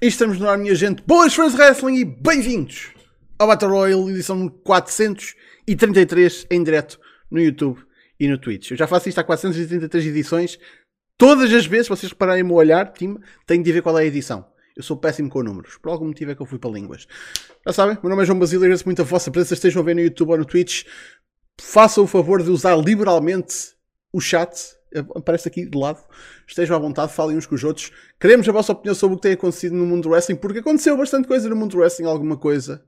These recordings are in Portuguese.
E estamos no ar, minha gente. Boas fãs de wrestling e bem-vindos ao Battle Royale, edição 433 em direto no YouTube e no Twitch. Eu já faço isto há 433 edições. Todas as vezes, vocês repararem o meu olhar, time, tenho de ver qual é a edição. Eu sou péssimo com números. Por algum motivo é que eu fui para línguas. Já sabem, meu nome é João Basílio, agradeço muito a vossa presença. Estejam a ver no YouTube ou no Twitch. Façam o favor de usar liberalmente o chat aparece aqui de lado. Estejam à vontade, falem uns com os outros. Queremos a vossa opinião sobre o que tem acontecido no mundo do wrestling, porque aconteceu bastante coisa no mundo do wrestling, alguma coisa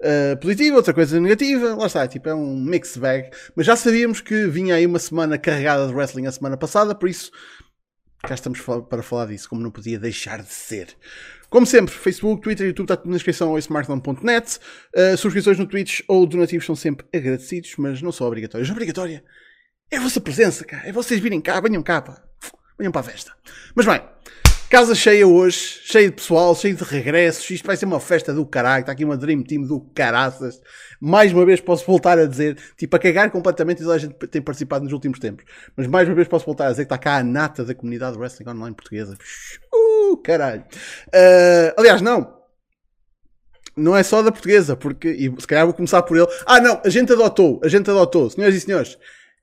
uh, positiva, outra coisa negativa. Lá está, tipo, é um mixed bag. Mas já sabíamos que vinha aí uma semana carregada de wrestling a semana passada, por isso cá estamos para falar disso, como não podia deixar de ser. Como sempre, Facebook, Twitter, YouTube, está tudo na descrição ou smartphone.net. Uh, subscrições no Twitch ou donativos são sempre agradecidos, mas não são obrigatórios. Obrigatória é a vossa presença, cá. É vocês virem cá, venham cá, pá. Venham para a festa. Mas bem, casa cheia hoje, cheia de pessoal, cheia de regressos. Isto vai ser uma festa do caralho. Está aqui uma Dream Team do caraças. Mais uma vez posso voltar a dizer, tipo, a cagar completamente e toda a gente tem participado nos últimos tempos. Mas mais uma vez posso voltar a dizer que está cá a nata da comunidade wrestling online portuguesa. Uh, caralho. Uh, aliás, não não é só da portuguesa, porque, e se calhar vou começar por ele. Ah, não, a gente adotou, a gente adotou, senhoras e senhores,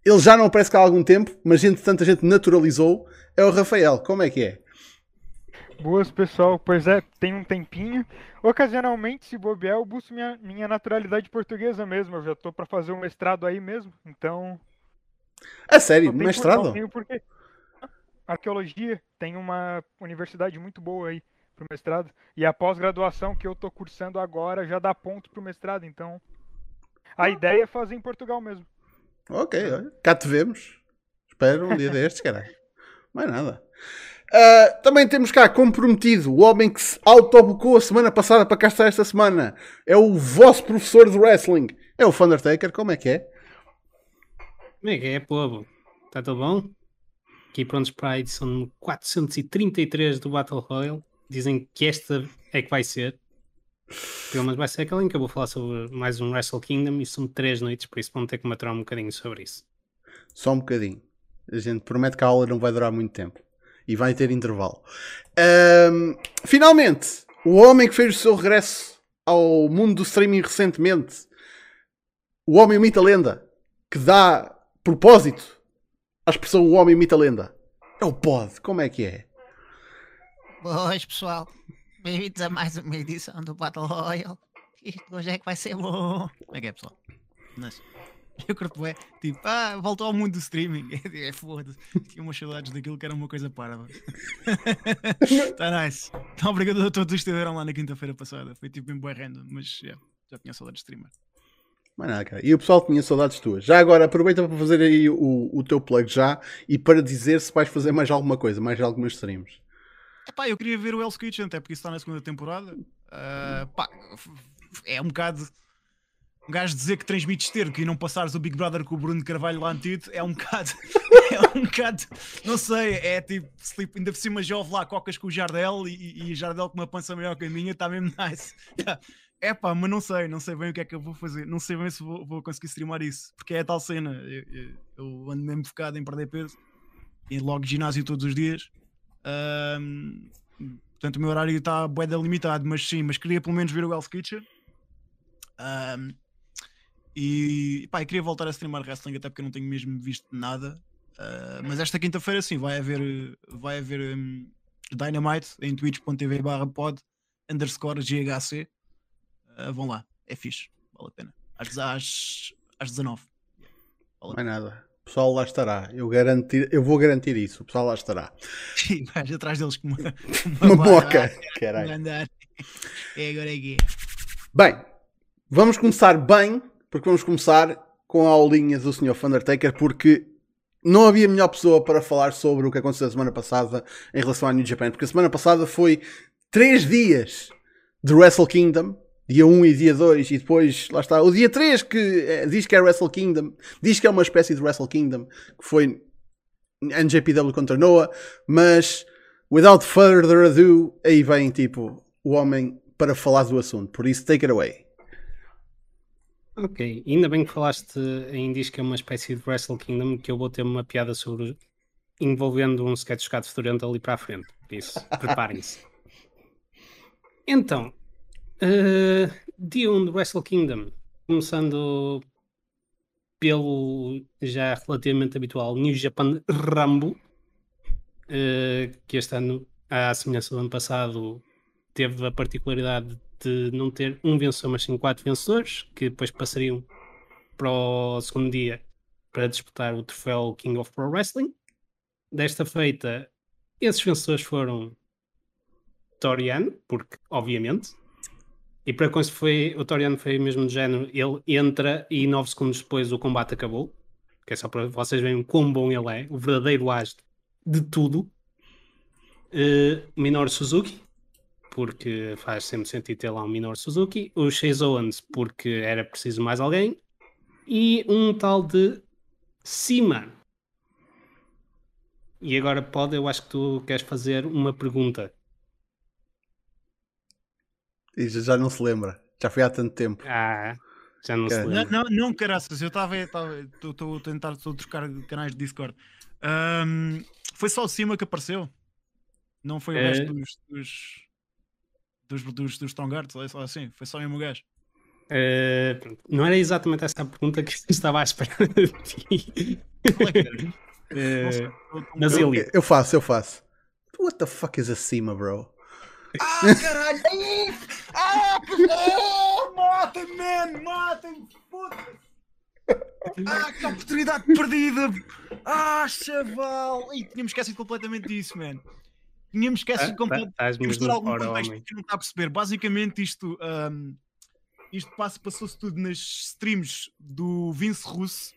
ele já não aparece cá há algum tempo, mas gente, tanta gente naturalizou. É o Rafael. Como é que é? Boas, pessoal. Pois é, tem um tempinho. Ocasionalmente, se bobear, eu busco minha, minha naturalidade portuguesa mesmo. Eu já tô para fazer um mestrado aí mesmo, então. É sério? Mestrado? Não tenho porque. Arqueologia tem uma universidade muito boa aí pro mestrado. E a pós-graduação que eu tô cursando agora já dá ponto pro mestrado, então. A ah, ideia é fazer em Portugal mesmo. Ok, olha. Cá te vemos. Espero um dia destes, caralho. Mais nada. Uh, também temos cá comprometido o homem que se autobocou a semana passada para cá estar esta semana. É o vosso professor de wrestling. É o Thundertaker. Como é que é? Como é que é, povo? Está tudo bom? Aqui prontos para a edição 433 do Battle Royale. Dizem que esta é que vai ser. Pelo menos vai ser aquele em que eu vou falar sobre mais um Wrestle Kingdom e são três noites, por isso vão ter que maturar um bocadinho sobre isso. Só um bocadinho. A gente promete que a aula não vai durar muito tempo. E vai ter intervalo. Um, finalmente, o homem que fez o seu regresso ao mundo do streaming recentemente, o homem mita lenda, que dá propósito à expressão o homem mita lenda, é o Pod. Como é que é? Boas, pessoal. Bem-vindos a mais uma edição do Battle Royale. Isto hoje é que vai ser bom. Como é que é, pessoal? Mas, eu curto é tipo, ah, voltou ao mundo do streaming. É foda-se. Tinha umas saudades daquilo que era uma coisa parva. Está nice. Então, obrigado a todos que estiveram lá na quinta-feira passada. Foi tipo bem boa random, mas yeah, já tinha saudades de streamer. Mas nada, cara. E o pessoal tinha saudades tuas. Já agora, aproveita para fazer aí o, o teu plug já e para dizer se vais fazer mais alguma coisa, mais algumas streams. Epá, eu queria ver o Hell's Kitchen, até porque isso está na segunda temporada. Uh, pá, é um bocado. Um gajo dizer que transmites esterco e não passares o Big Brother com o Bruno Carvalho lá antigo é um bocado. é um bocado. Não sei, é tipo. Ainda por cima jove lá cocas com o Jardel e, e Jardel com uma pança maior que a minha, está mesmo nice. É pá, mas não sei, não sei bem o que é que eu vou fazer, não sei bem se vou, vou conseguir streamar isso, porque é a tal cena. Eu, eu, eu ando mesmo focado em perder peso e logo ginásio todos os dias um, portanto, o meu horário está bué limitado, mas sim, mas queria pelo menos ver o Hell's Kitchen. Um, e pá, queria voltar a streamar wrestling até porque eu não tenho mesmo visto nada. Uh, mas esta quinta-feira sim, vai haver, vai haver um, Dynamite em twitch.tv barra pod underscore GHC. Uh, vão lá, é fixe, vale a pena. Às, às, às 19. Vale Não é nada pessoal lá estará. Eu, garantir, eu vou garantir isso. O pessoal lá estará. Sim, vais atrás deles com uma, uma, uma boca. Caralho. É agora aqui. Bem, vamos começar bem, porque vamos começar com a aulinha do Sr. Undertaker, porque não havia melhor pessoa para falar sobre o que aconteceu a semana passada em relação à New Japan, porque a semana passada foi três dias de Wrestle Kingdom dia 1 e dia 2, e depois, lá está, o dia 3 que é, diz que é Wrestle Kingdom, diz que é uma espécie de Wrestle Kingdom, que foi NJPW contra Noah, mas without further ado, aí vem tipo o homem para falar do assunto, por isso take it away. Ok, ainda bem que falaste em diz que é uma espécie de Wrestle Kingdom, que eu vou ter uma piada sobre envolvendo um sketch de fedorento ali para a frente, por isso preparem-se. Então, uh, dia 1 do Wrestle Kingdom, começando pelo já relativamente habitual New Japan Rambo, uh, que este ano, à semelhança do ano passado, teve a particularidade de não ter um vencedor, mas sim quatro vencedores, que depois passariam para o segundo dia para disputar o troféu King of Pro Wrestling. Desta feita, esses vencedores foram Toriano, porque obviamente, e para isso foi, o Toriano foi mesmo de género, ele entra e nove segundos depois o combate acabou, que é só para vocês verem quão bom ele é, o verdadeiro as de tudo. Uh, Minoru Suzuki, porque faz sempre sentido ter lá um Minoru Suzuki, o Chase Owens, porque era preciso mais alguém, e um tal de Cima. E agora pode, eu acho que tu queres fazer uma pergunta. E já não se lembra. Já foi há tanto tempo. Ah, já não Cara. se lembra. Não, não, não caraças, eu estava estou a tentar tô trocar canais de Discord. Ahm, foi só o Cima que apareceu. Não foi o É. resto dos dos, dos, dos, dos só assim, foi só o mesmo gajo. Eh, pronto, não era exatamente essa a pergunta que eu estava à espera de ti. É tô- mas Eu, ele, eu faço, eu faço. What the fuck is acima, bro? Ah, caralho! Ah, oh, matem, man! Matem! Foda-se! Ah, que oportunidade perdida! Ah, chaval! Ih, tínhamos esquecido completamente disso, man. Tínhamos esquecido tá- completamente. tá- de mesmo algum contexto homem. que não está a perceber. Basicamente, isto, ahm, isto passou-se tudo nas streams do Vince Russo,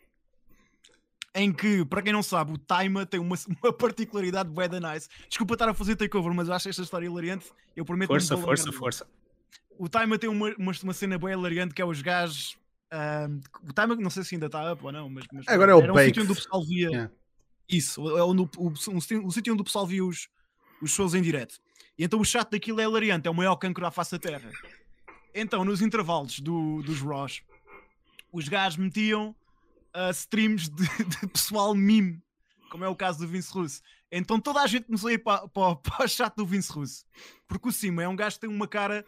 em que, para quem não sabe, o Taima tem uma, uma particularidade da nice. Desculpa estar a fazer takeover, mas eu acho esta história hilariante. Eu prometo Força, força, força. O Taima tem uma, uma, uma cena bem hilariante que é os gajos. o Taima, não sei se ainda está up ou não, mas. mas Agora é o era um sítio onde o pessoal via. Yeah. Isso, é onde o, o, um sítio- o sítio onde o pessoal via os, os shows em direto. E então o chat daquilo é hilariante, é o maior cancro à face da terra. Então, nos intervalos do, dos Raws, os gajos metiam ah, streams de, de pessoal mime, como é o caso do Vince Russo. Então toda a gente começou a ir para, para, para o chat do Vince Russo. Porque o Cima é um gajo que tem uma cara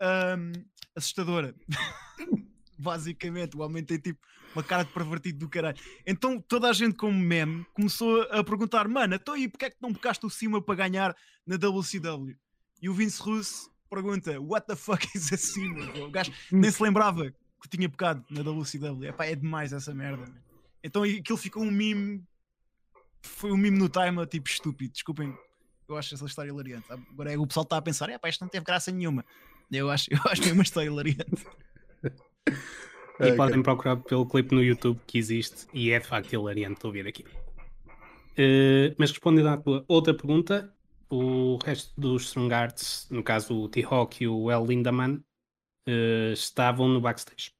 ahm, assustadora. Basicamente, o homem tem tipo uma cara de pervertido do caralho. Então toda a gente, como meme, começou a perguntar: Mano, então aí porque é que não bocaste o Cima para ganhar na WCW? E o Vince Russo pergunta: What the fuck is a Cima? bro?" O gajo nem se lembrava que tinha bocado na WCW. Epá, é demais essa merda. man. Então aquilo ficou um meme. Foi um meme no time, tipo estúpido. Desculpem, eu acho essa história hilariante. Agora é, o pessoal está a pensar: Epá, isto não teve graça nenhuma. Eu acho, eu acho que é uma história hilariante. E Ok. podem procurar pelo clipe no YouTube que existe e é de facto hilariante de ouvir aqui. Eh, mas respondendo à tua outra pergunta, o resto dos Strong Arts, no caso o T-Hawk e o El Lindaman, eh, estavam no backstage.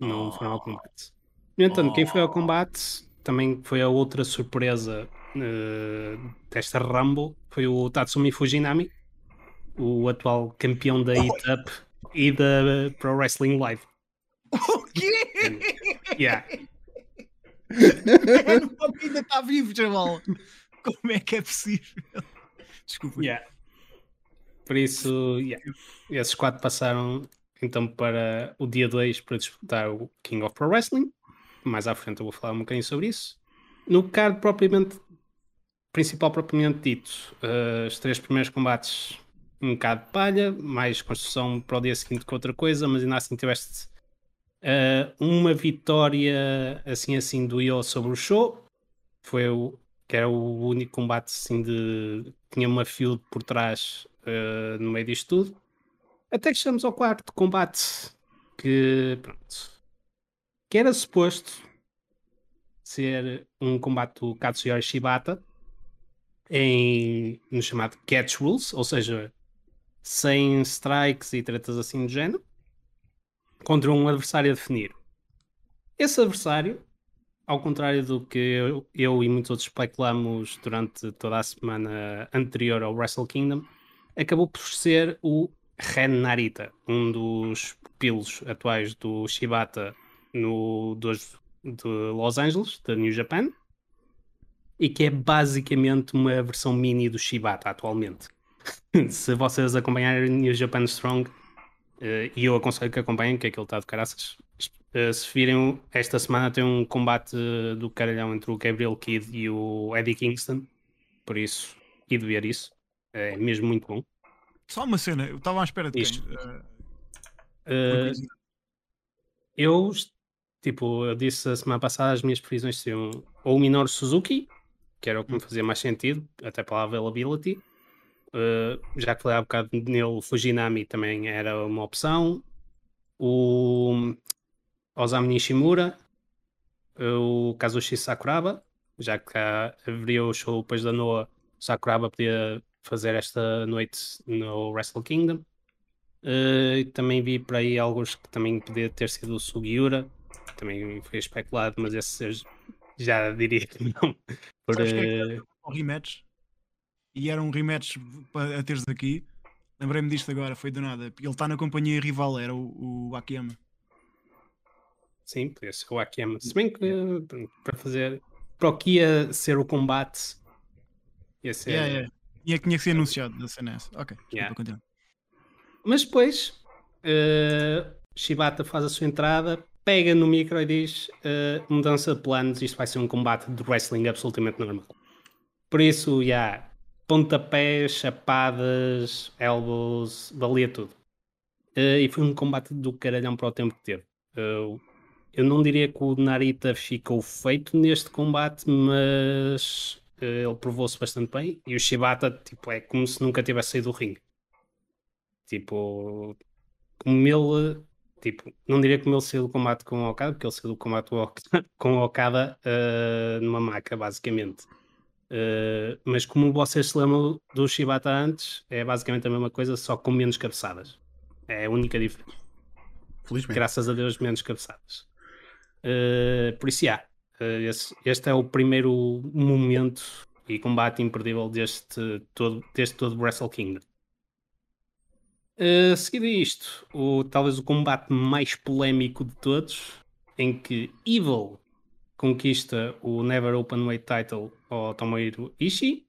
Não foram ao combate. No entanto, quem foi ao combate também foi a outra surpresa eh, desta Rumble, foi o Tatsumi Fujinami, o atual campeão da Hit Up e da Pro Wrestling Live. o quê? Yeah. O ainda está vivo, chaval. Como é que é possível? Desculpa. Yeah. Por isso, yeah. esses quatro passaram então para o dia 2 para disputar o King of Pro Wrestling. Mais à frente eu vou falar um bocadinho sobre isso. No card propriamente principal propriamente dito, eh, os três primeiros combates um bocado de palha, mais construção para o dia seguinte que outra coisa, mas ainda assim tiveste eh, uma vitória assim assim do Io sobre o show. Foi o que era o único combate assim de tinha uma field por trás eh, no meio disto tudo. Até que chegamos ao quarto combate que pronto que era suposto ser um combate do Katsuyori Shibata em no chamado Catch Rules, ou seja, sem strikes e tretas assim do género, contra um adversário a definir. Esse adversário, ao contrário do que eu, eu e muitos outros especulamos durante toda a semana anterior ao Wrestle Kingdom, acabou por ser o Ren Narita, um dos pupilos atuais do Shibata no dos de Los Angeles, da New Japan, e que é basicamente uma versão mini do Shibata atualmente. se vocês acompanharem New Japan Strong, uh, e eu aconselho que acompanhem, que aquilo está de caraças. Uh, se virem, esta semana tem um combate do caralhão entre o Gabriel Kidd e o Eddie Kingston, por isso, e de ver isso, é mesmo muito bom. Só uma cena, eu estava à espera de Isto. Uh, eu, tipo, eu disse a semana passada as minhas previsões seriam ou o Minoru Suzuki, que era o que me fazia mais sentido, até pela availability. Uh, já que falei há bocado nele, o Fujinami também era uma opção. O Osamu Nishimura, o Kazushi Sakuraba, já que haveria o show depois da Noa, Sakuraba podia fazer esta noite no Wrestle Kingdom. Uh, também vi por aí alguns que também podia ter sido o Sugiura, também foi especulado, mas esse já diria que não. Por, é que uh, era um rematch? E era um rematch para a teres aqui. Lembrei-me disto agora, foi do nada. Ele está na companhia rival, era o, o Akiyama. sim, podia ser o Akiyama. Se bem que para fazer para o que ia ser o combate, ia ser. Yeah, yeah. Tinha, tinha que ser anunciado da CNS. Ok, Yeah. continua. Mas depois, uh, Shibata faz a sua entrada, pega no micro e diz: uh, mudança de planos, isto vai ser um combate de wrestling absolutamente normal. Por isso, já, yeah, pontapés, chapadas, elbows, valia tudo. Uh, e foi um combate do caralhão para o tempo que teve. Uh, eu não diria que o Narita ficou feito neste combate, mas uh, ele provou-se bastante bem. E o Shibata, tipo, é como se nunca tivesse saído do ringue. Tipo, como ele, tipo, não diria como ele saiu do combate com o Okada, porque ele saiu do combate com o Okada, uh, numa maca, basicamente. Uh, mas como vocês se lembram do Shibata antes, é basicamente a mesma coisa, só com menos cabeçadas. É a única diferença. Felizmente. Graças a Deus, menos cabeçadas. Uh, por isso, yeah, esse, este é o primeiro momento e combate imperdível deste todo, deste todo Wrestle Kingdom. Uh, seguido a isto, o, talvez o combate mais polémico de todos, em que Evil conquista o Never Openweight Title ao Tomohiro Ishii.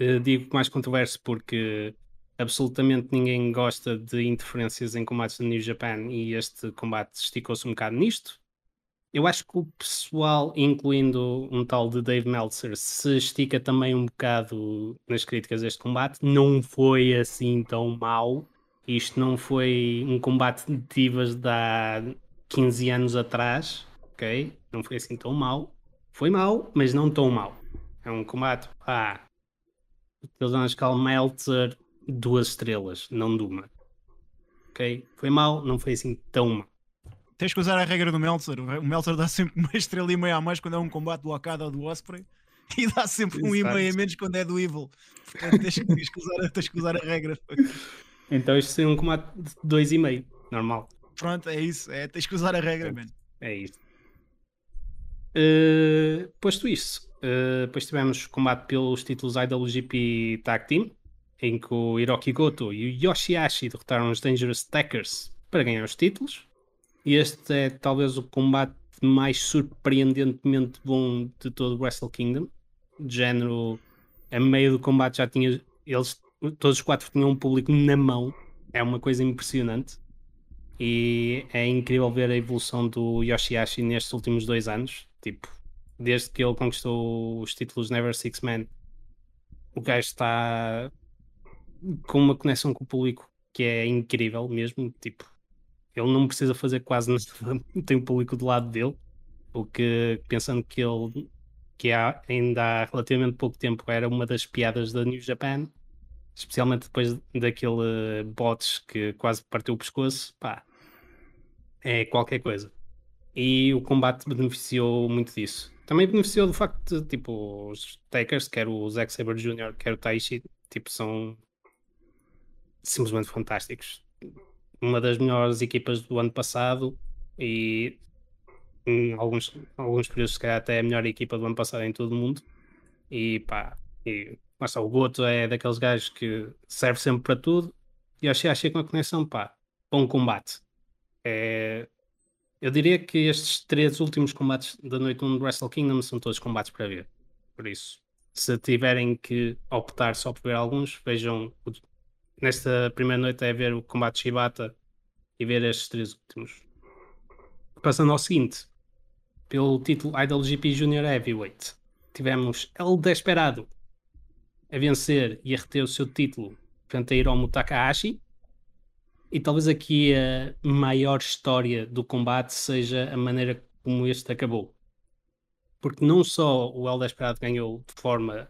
Uh, digo mais controverso porque absolutamente ninguém gosta de interferências em combates da New Japan e este combate esticou-se um bocado nisto. Eu acho que o pessoal, incluindo um tal de Dave Meltzer, se estica também um bocado nas críticas deste combate. Não foi assim tão mau. Isto não foi um combate de divas de há 15 anos atrás, ok? Não foi assim tão mau. Foi mau, mas não tão mau. É um combate, pá, eles vão escalar Meltzer duas estrelas, não de uma. Ok? Foi mau, não foi assim tão mau. Tens que usar a regra do Meltzer. O Meltzer dá sempre uma estrela e meia a mais quando é um combate do Okada ou do Osprey e dá sempre um e Exato. meio a menos quando é do Evil. Portanto, tens que, tens que usar, tens que usar a regra. Então isto seria um combate de dois e meio, normal. Pronto, é isso. É, tens que usar a regra, man. É isso. Uh, posto isso, uh, depois tivemos combate pelos títulos IWGP Tag Team, em que o Hiroki Goto e o Yoshihashi derrotaram os Dangerous Tackers para ganhar os títulos. E este é talvez o combate mais surpreendentemente bom de todo o Wrestle Kingdom. De género, a meio do combate já tinha. Eles, todos os quatro tinham um público na mão. É uma coisa impressionante. E é incrível ver a evolução do Yoshihashi nestes últimos dois anos. Tipo, desde que ele conquistou os títulos Never Six Man, o gajo está com uma conexão com o público que é incrível mesmo. Tipo, ele não precisa fazer quase nada, tem o público do lado dele. O que, pensando que ele, que há, ainda há relativamente pouco tempo, era uma das piadas da New Japan, especialmente depois daquele bots que quase partiu o pescoço, pá, é qualquer coisa. E o combate beneficiou muito disso. Também beneficiou do facto de, tipo, os Takers, quer o Zack Sabre Jr., quer o Taishi, tipo, são simplesmente fantásticos. Uma das melhores equipas do ano passado e em alguns, alguns períodos, se calhar, até a melhor equipa do ano passado em todo o mundo. E pá, e, mas, o Goto é daqueles gajos que serve sempre para tudo. E achei, achei com a conexão, pá, bom combate. É, eu diria que estes três últimos combates da noite 1 do Wrestle Kingdom são todos combates para ver. Por isso, Se tiverem que optar só por ver alguns, vejam. o- Nesta primeira noite é ver o combate Shibata e ver estes três últimos. Passando ao seguinte, pelo título IWGP Junior Heavyweight, tivemos El Desperado a vencer e a reter o seu título frente a Hiromu Takahashi. E talvez aqui a maior história do combate seja a maneira como este acabou. Porque não só o El Desperado ganhou de forma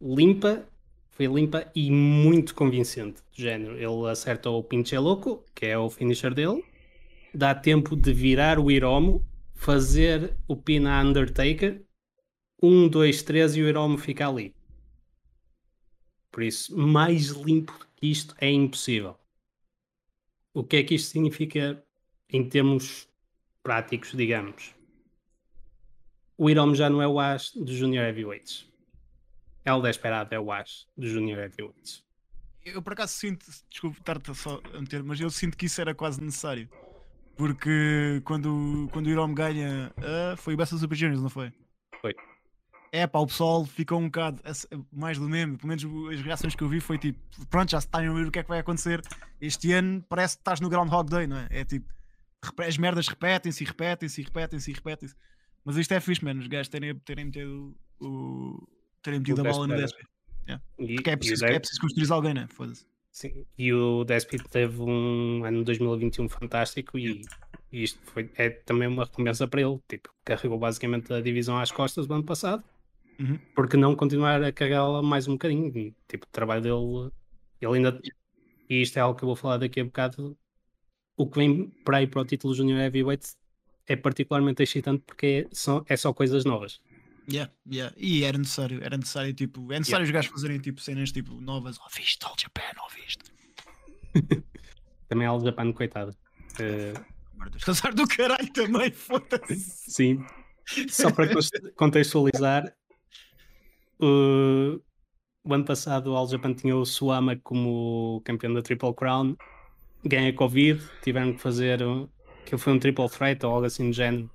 limpa, foi limpa e muito convincente. Do género, ele acerta o Pinche Loco, que é o finisher dele, dá tempo de virar o Hiromu, fazer o pin a Undertaker, 1, 2, 3 e o Hiromu fica ali. Por isso, mais limpo que isto é impossível. O que é que isto significa em termos práticos, digamos? O Hiromu já não é o as dos Junior Heavyweights. É o Desperado, é o as dos Junior Heavyweights. Eu por acaso sinto, desculpe estar-te só a meter, mas eu sinto que isso era quase necessário. Porque quando, quando o Hiromu ganha, ah, foi o Best of Super Juniors, não foi? Foi. É pá, o pessoal ficou um bocado se- mais do mesmo. Pelo menos as reações que eu vi foi tipo: pronto, já se está a ver o que é que vai acontecer. Este ano parece que estás no Groundhog Day, não é? É tipo: as merdas repetem-se e repetem-se e repetem-se e repetem-se. Mas isto é fixe, mano. Os gajos terem, terem metido, o, terem metido O a bola no. DSP. E, Porque é preciso, é preciso construir alguém, né? Foda-se. Sim, e o Despit teve um ano 2021 fantástico e, e isto foi, é também uma recompensa para ele. Tipo, carregou basicamente a divisão às costas do ano passado, Uhum. porque não continuar a carregá-la mais um bocadinho? Tipo, o trabalho dele, ele ainda. E isto é algo que eu vou falar daqui a bocado. O que vem para aí para o título Junior Heavyweight é particularmente excitante porque é só, é só coisas novas. Yeah, yeah. E era necessário, era necessário, tipo, é necessário os gajos fazerem tipo cenas tipo novas. Oh, viste, All Japan, oh, viste. Também All Japan, coitada. Eh, Merda, Descansar do caralho também, foda-se. Sim. Só para contextualizar, o, o ano passado o All Japan tinha o Suama como campeão da Triple Crown, ganha Covid, tiveram que fazer um, que foi um Triple Threat ou algo assim do género,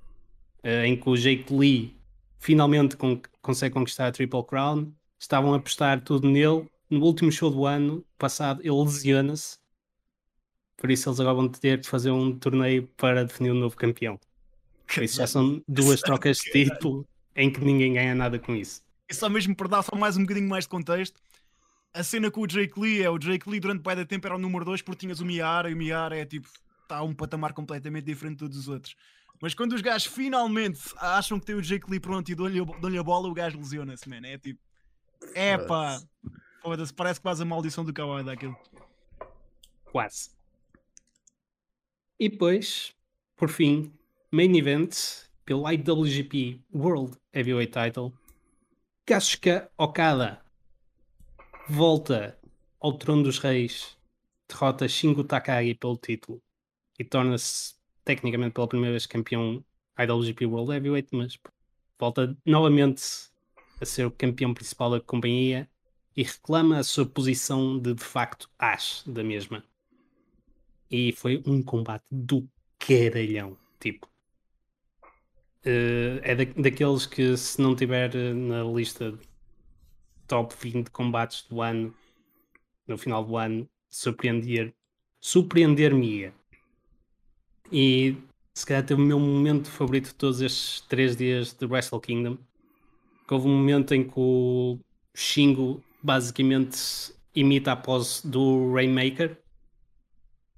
eh, em que o Jake Lee finalmente con- consegue conquistar a Triple Crown, estavam a apostar tudo nele. No último show do ano passado, ele lesiona-se, por isso eles agora vão ter que fazer um torneio para definir o novo campeão. Por isso já são duas trocas de título em que ninguém ganha nada com isso. E só mesmo para dar só mais um bocadinho mais de contexto, a cena com o Jake Lee é o Jake Lee durante bem da tempo era o número 2 porque tinhas o Miara e o Miara é tipo, está a um patamar completamente diferente de todos os outros. Mas quando os gajos finalmente acham que tem o Jake Lee pronto e dão-lhe a- bola, o gajo lesiona-se, man. É tipo, é pá, foda-se, parece faz a maldição do Kawhi daquilo. Quase. E depois, por fim, main event pelo IWGP World Heavyweight Title. Kasuka Okada volta ao trono dos reis, derrota Shingo Takagi pelo título e torna-se tecnicamente pela primeira vez campeão IWGP World Heavyweight, mas volta novamente a ser o campeão principal da companhia e reclama a sua posição de de facto as da mesma. E foi um combate do caralhão, tipo. Eh, é da- daqueles que se não tiver eh, na lista top 20 combates do ano, no final do ano, surpreender, surpreender-me-ia. E se calhar teve o meu momento favorito de todos estes três dias de Wrestle Kingdom. Houve um momento em que o Shingo basicamente imita a pose do Rainmaker.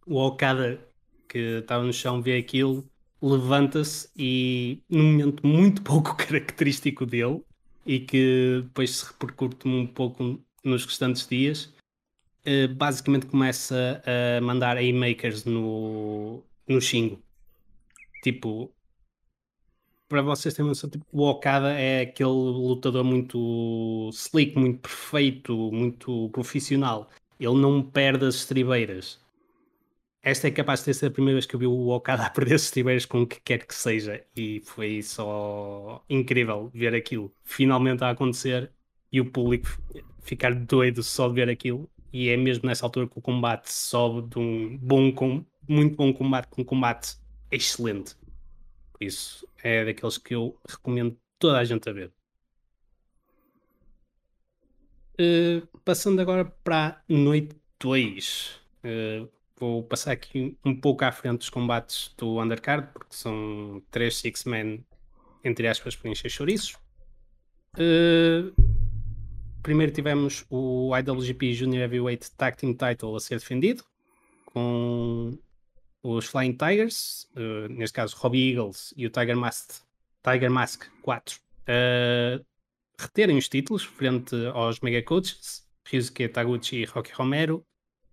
O Okada, que estava no chão, vê aquilo, levanta-se e, num momento muito pouco característico dele, e que depois se repercute um pouco nos restantes dias, eh, basicamente começa a mandar haymakers no, no Shingo. Tipo, para vocês terem noção, tipo, o Okada é aquele lutador muito slick, muito perfeito, muito profissional. Ele não perde as estribeiras. Esta é capaz de ter sido a primeira vez que eu vi o Okada a perder as estribeiras com o que quer que seja. E foi só incrível ver aquilo finalmente a acontecer e o público ficar doido só de ver aquilo. E é mesmo nessa altura que o combate sobe de um bom, com, muito bom combate com um combate excelente. Por isso é daqueles que eu recomendo toda a gente a ver. Uh, passando agora para a noite 2. Uh, vou passar aqui um pouco à frente dos combates do undercard, porque são três six-men, entre aspas, para encher chouriços. Uh, primeiro tivemos o IWGP Junior Heavyweight Tag Team Title a ser defendido, com os Flying Tigers, uh, neste caso Robbie Eagles e o Tiger Mask, Tiger Mask 4, uh, reterem os títulos frente aos Mega Coaches, Ryusuke Taguchi e Rocky Romero,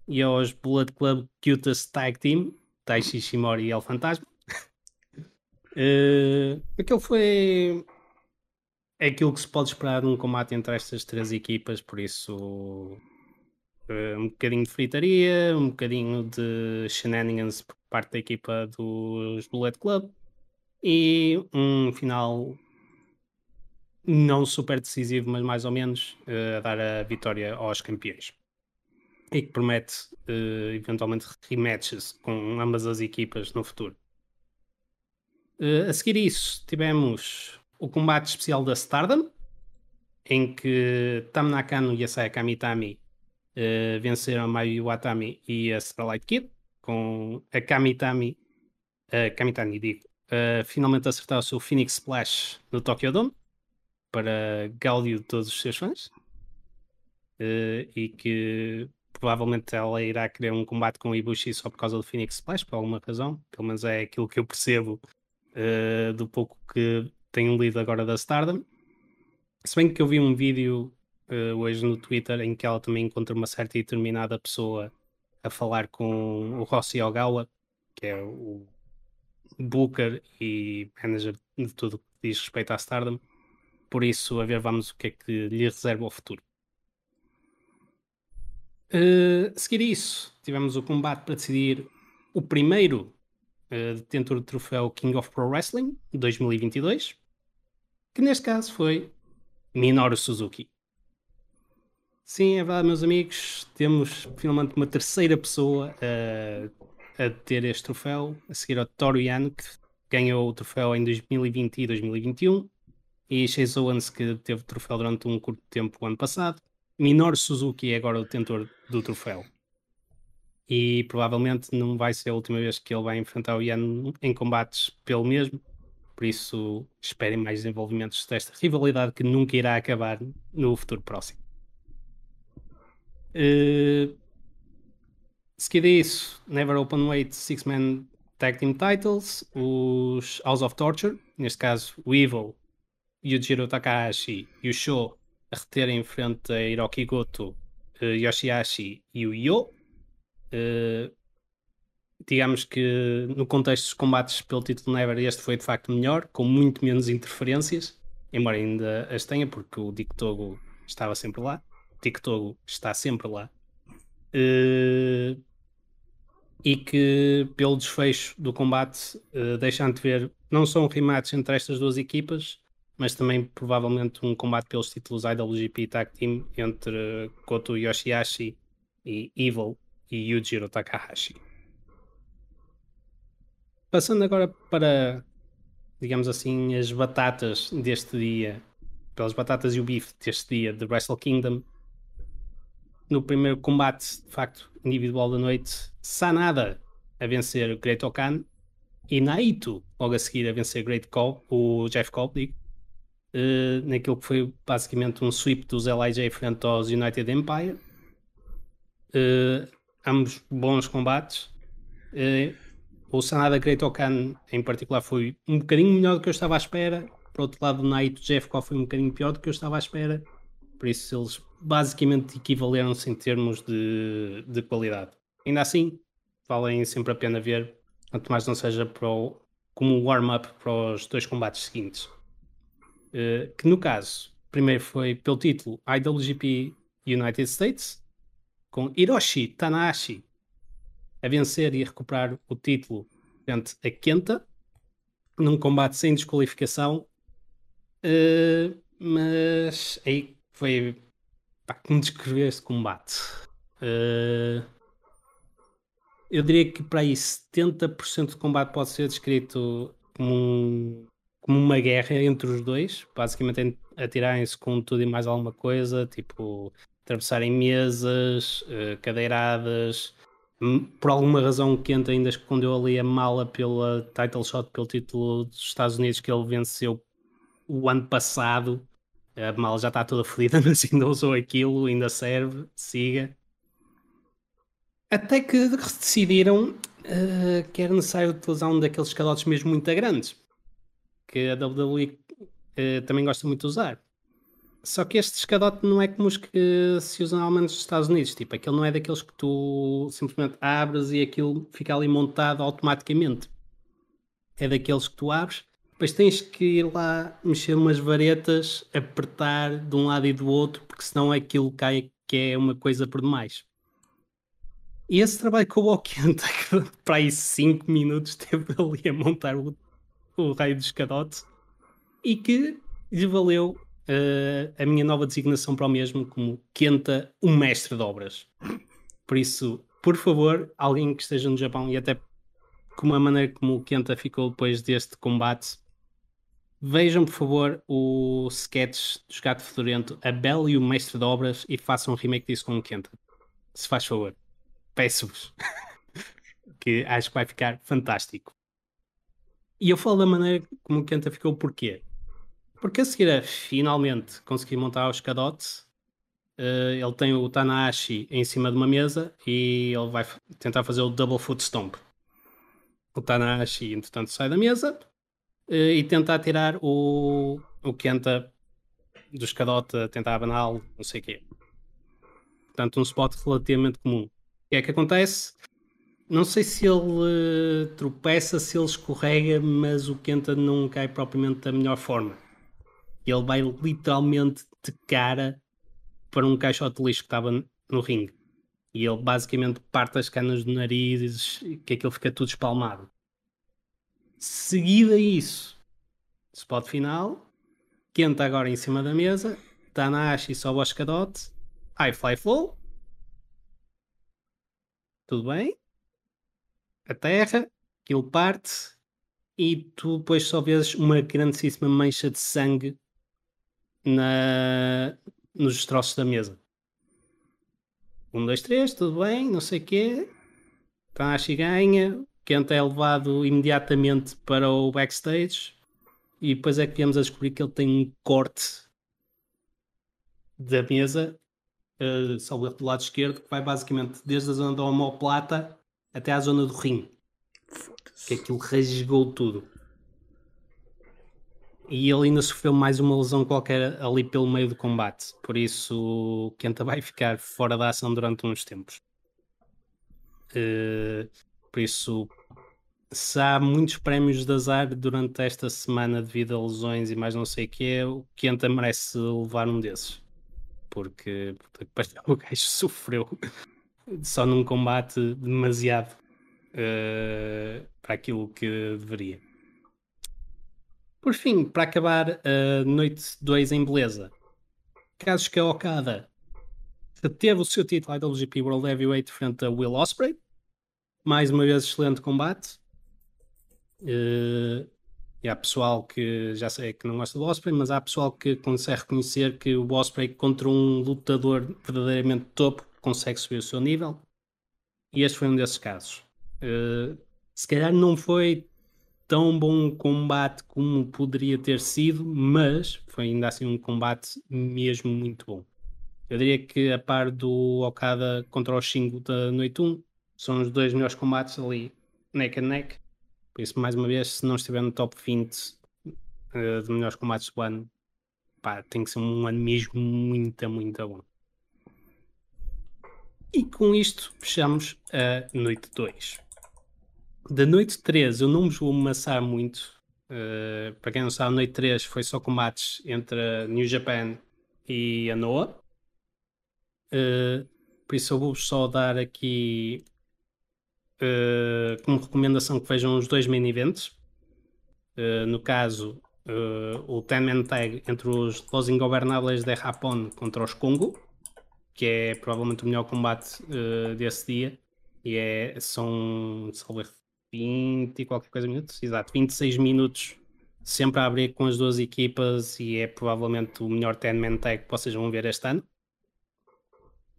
e aos Bullet Club Cutest Tag Team, Taishi Shimori e El Fantasma. uh, foi é aquilo que se pode esperar num combate entre estas três equipas, por isso uh, um bocadinho de fritaria, um bocadinho de shenanigans por parte da equipa dos Bullet Club e um final não super decisivo, mas mais ou menos uh, a dar a vitória aos campeões. E que promete uh, eventualmente rematches com ambas as equipas no futuro. Uh, a seguir isso, tivemos o combate especial da Stardom, em que Tam Nakano e a Saya Kamitami uh, venceram a Mayu Iwatani e a Starlight Kid, com a Kamitami, a Kamitani digo, uh, finalmente acertar o seu Phoenix Splash no Tokyo Dome, para gáudio de todos os seus fãs, uh, e que provavelmente ela irá querer um combate com o Ibushi só por causa do Phoenix Splash, por alguma razão, pelo menos é aquilo que eu percebo do pouco que tenho lido agora da Stardom. Se bem que eu vi um vídeo uh, hoje no Twitter em que ela também encontra uma certa e determinada pessoa a falar com o Rossi Ogawa, que é o booker e manager de tudo que diz respeito à Stardom. Por isso, a ver, vamos o que é que lhe reserva ao futuro. Uh, a seguir isso, tivemos o combate para decidir o primeiro uh, detentor do troféu King of Pro Wrestling 2022 que neste caso foi Minoru Suzuki. Sim, é verdade, meus amigos, temos finalmente uma terceira pessoa a, a ter este troféu, a seguir ao Toru Yano, que ganhou o troféu em 2020 e 2021, e Chase Owens, que teve o troféu durante um curto tempo o ano passado. Minoru Suzuki é agora o detentor do troféu. E provavelmente não vai ser a última vez que ele vai enfrentar o Yano em combates pelo mesmo. Por isso, esperem mais desenvolvimentos desta rivalidade que nunca irá acabar no futuro próximo. Uh, seguida isso, Never Open Weight Six Man Tag Team Titles, os House of Torture, neste caso o Evil, Yujiro Takahashi e o Sho a reterem em frente a Hiroki Goto, uh, Yoshihashi e o Yo. Uh, digamos que no contexto dos combates pelo título Never, este foi de facto melhor, com muito menos interferências, embora ainda as tenha, porque o Dick Togo estava sempre lá. Dick Togo está sempre lá. Uh, e que pelo desfecho do combate uh, deixam de ver não só um rematch entre estas duas equipas, mas também provavelmente um combate pelos títulos IWGP Tag Team entre Koto Yoshihashi e Evil e Yujiro Takahashi. Passando agora para, digamos assim, as batatas deste dia, pelas batatas e o bife deste dia de Wrestle Kingdom. No primeiro combate, de facto, individual da noite, Sanada a vencer Great Okan e Naito logo a seguir a vencer Great Call, o Jeff Cobb, digo, uh, naquilo que foi basicamente um sweep dos LIJ frente aos United Empire. Uh, ambos bons combates. Uh, o Sanada Great em particular foi um bocadinho melhor do que eu estava à espera. Por outro lado, o Naito Jeffco foi um bocadinho pior do que eu estava à espera. Por isso, eles basicamente equivaleram-se em termos de, de qualidade. Ainda assim, valem sempre a pena ver, quanto mais não seja para o, como um warm-up para os dois combates seguintes. Uh, que no caso, primeiro foi pelo título IWGP United States, com Hiroshi Tanahashi a vencer e a recuperar o título frente a Kenta num combate sem desqualificação. Uh, mas aí foi pá, como descrever este combate. Uh, eu diria que para aí 70% do combate pode ser descrito como, um, como uma guerra entre os dois, basicamente atirarem-se com tudo e mais alguma coisa, tipo atravessarem mesas, uh, cadeiradas. Por alguma razão, o Kent ainda escondeu ali a mala pela title shot, pelo título dos Estados Unidos que ele venceu o ano passado. A mala já está toda fodida, mas ainda usou aquilo, ainda serve, siga. Até que decidiram uh, que era necessário utilizar um daqueles calotes mesmo muito grandes, que a WWE uh, também gosta muito de usar. Só que este escadote não é como os que se usam normalmente nos Estados Unidos. Tipo, aquele não é daqueles que tu simplesmente abres e aquilo fica ali montado automaticamente. É daqueles que tu abres, depois tens que ir lá mexer umas varetas, apertar de um lado e do outro, porque senão aquilo cai que é uma coisa por demais. E esse trabalho com o Okenta, que para aí 5 minutos teve ali a montar o, o raio do escadote e que lhe valeu uh, a minha nova designação para o mesmo como Kenta, o mestre de obras. Por isso, por favor, alguém que esteja no Japão e até como a maneira como o Kenta ficou depois deste combate, vejam por favor o sketch do Gato Fedorento, a Bela e o Mestre de Obras e façam um remake disso com o Kenta. Se faz favor. Peço-vos. que acho que vai ficar fantástico. E eu falo da maneira como o Kenta ficou, porquê? Porque a seguir finalmente conseguir montar o escadote, uh, ele tem o Tanahashi em cima de uma mesa e ele vai tentar fazer o double foot stomp. O Tanahashi, entretanto, sai da mesa uh, e tenta tirar o, o Kenta do escadote, a tentar abaná-lo, não sei o quê. Portanto, um spot relativamente comum. O que é que acontece? Não sei se ele uh, tropeça, se ele escorrega, mas o Kenta não cai propriamente da melhor forma ele vai literalmente de cara para um caixote de lixo que estava no ringue. E ele basicamente parte as canas do nariz, que aquilo fica tudo espalmado. Seguida isso, spot final, quenta agora em cima da mesa, Tanahashi sobe ao escadote, high fly flow, tudo bem, a terra, aquilo parte, e tu depois só vês uma grandíssima mancha de sangue na, nos destroços da mesa. Um, dois, três, tudo bem, não sei o quê. Tanahashi ganha. Kenta é levado imediatamente para o backstage. E depois é que viemos a descobrir que ele tem um corte da mesa, uh, salvo do lado esquerdo, que vai basicamente desde a zona da homoplata até à zona do rim. Que aquilo rasgou tudo e ele ainda sofreu mais uma lesão qualquer ali pelo meio do combate. Por isso, Kenta vai ficar fora da ação durante uns tempos. Uh, por isso, se há muitos prémios de azar durante esta semana devido a lesões e mais não sei o que, o Kenta merece levar um desses. Porque, porque o gajo sofreu só num combate demasiado uh, para aquilo que deveria. Por fim, para acabar a noite 2 em beleza, que a Okada teve o seu título IWGP World Heavyweight frente a Will Ospreay. Mais uma vez, excelente combate. Uh, e há pessoal que já sei que não gosta do Osprey, mas há pessoal que consegue reconhecer que o Osprey contra um lutador verdadeiramente topo consegue subir o seu nível. E este foi um desses casos. Uh, se calhar não foi tão bom combate como poderia ter sido, mas foi ainda assim um combate mesmo muito bom. Eu diria que a par do Okada contra o Shingo da noite 1, são os dois melhores combates ali, neck and neck. Por isso, mais uma vez, se não estiver no top 20 uh, eh, de melhores combates do ano, pá, tem que ser um ano mesmo muito, muito bom. E com isto fechamos a noite 2. Da noite 3 eu não vos vou amassar muito. Uh, para quem não sabe, a noite 3 foi só combates entre a New Japan e a Noah. Uh, por isso eu vou só dar aqui uh, como recomendação que vejam os dois main events. Uh, no caso, o 10-man tag entre os Los Ingobernables de Japón contra os Congo, que é provavelmente o melhor combate desse dia. E é, são, salve 20 e qualquer coisa minutos, exato, 26 minutos sempre a abrir com as duas equipas e é provavelmente o melhor 10-man tag que vocês vão ver este ano.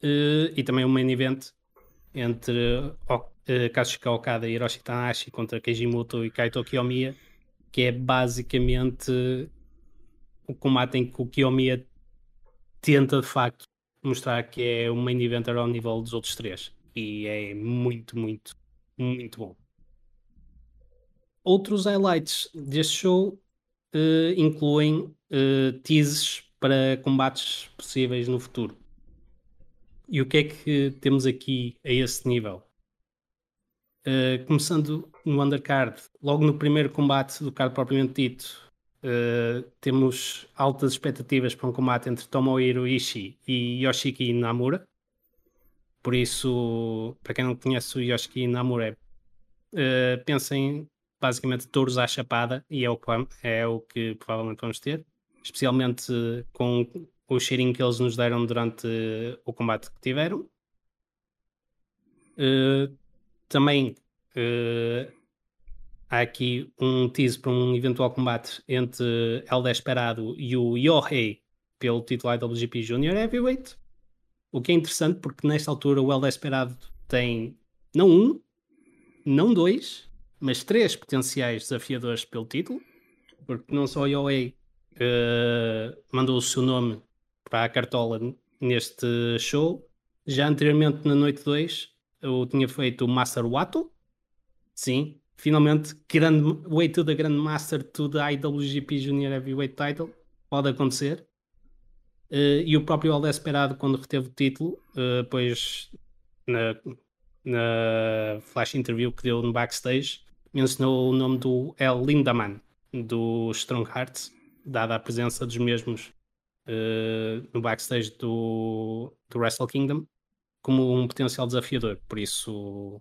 eh, e também um main event entre O- eh, Kazuchika Okada e Hiroshi Tanahashi contra Keijimoto e Kaito Kiyomiya, que é basicamente o combate em que o Kiyomiya tenta de facto mostrar que é um main eventer ao nível dos outros três. E é muito, muito, muito bom. Outros highlights deste show eh, incluem eh, teases para combates possíveis no futuro. E o que é que temos aqui a esse nível? Uh, começando no undercard, logo no primeiro combate do card propriamente dito, uh, temos altas expectativas para um combate entre Tomohiro Ishii e Yoshiki Namura. Por isso, para quem não conhece o Yoshiki Namura, uh, pensem basicamente touros à chapada e é o que, é o que provavelmente vamos ter, especialmente com o cheirinho que eles nos deram durante o combate que tiveram. Uh, também uh, há aqui um tease para um eventual combate entre El Desperado e o Yohei pelo título IWGP Junior Heavyweight. O que é interessante porque nesta altura o El Desperado tem não um, não dois, mas três potenciais desafiadores pelo título. Porque não só o Yohei uh, mandou o seu nome para a cartola neste show, já anteriormente na noite 2 eu tinha feito o Master Wato. Sim, finalmente, grande, way to the Grandmaster to the IWGP Junior Heavyweight Title. Pode acontecer. Uh, e o próprio El Desperado, quando reteve o título, uh, pois na, na flash interview que deu no backstage, mencionou o nome do El Lindaman, do Strong Hearts, dada a presença dos mesmos uh, no backstage do, do Wrestle Kingdom como um potencial desafiador. Por isso,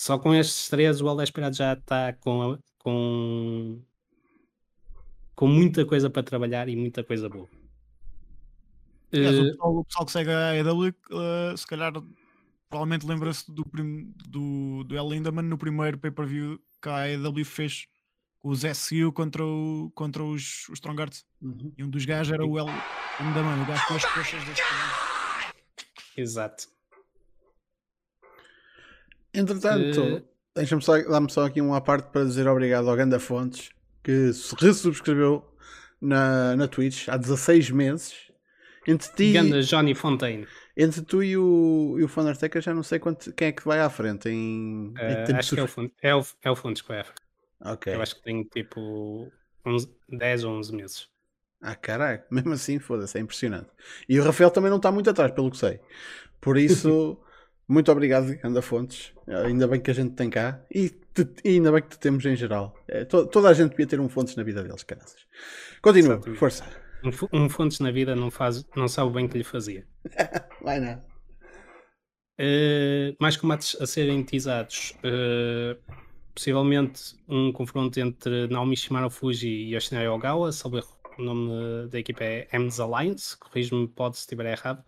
só com estes três, o El Desperado já está com, com, com muita coisa para trabalhar e muita coisa boa. Aliás, o, Uh, pessoal, o pessoal que segue a AEW, uh, se calhar, provavelmente lembra-se do, prim- do, do El Lindaman no primeiro pay-per-view que a AEW fez com os SU contra, o, contra os, os Strong Arts. Uhum. E um dos gajos era o El Lindaman, o gajo com as coxas deste exato. Entretanto, Eh, deixa-me só, dá-me só aqui um à parte para dizer obrigado ao Ganda Fontes que se resubscreveu na, na Twitch há 16 meses. Entre ti, Ganda Johnny Fontaine. entre tu e o, e o Undertaker já não sei quanto, quem é que vai à frente em, em Uh, tempo acho que é o, é, o, é o Fontes que vai à frente. Ok. Eu acho que tem tipo 11, 10 ou 11 meses. Ah, caralho, mesmo assim, foda-se, é impressionante. E o Rafael também não está muito atrás, pelo que sei. Por isso, muito obrigado, Ganda Fontes. Ainda bem que a gente tem cá e, te- e ainda bem que te temos em geral. É, to- toda a gente devia ter um Fontes na vida deles, caraças. Continua, Exatamente. força. Um, um Fontes na vida não, faz, não sabe o bem que lhe fazia. Vai não. Uh, mais combates a serem teasados. Uh, possivelmente um confronto entre Naomi Shimano Fuji e Yoshinari Ogawa. Erro, o nome da equipa é M's Alliance. Corrijo-me, pode se estiver errado.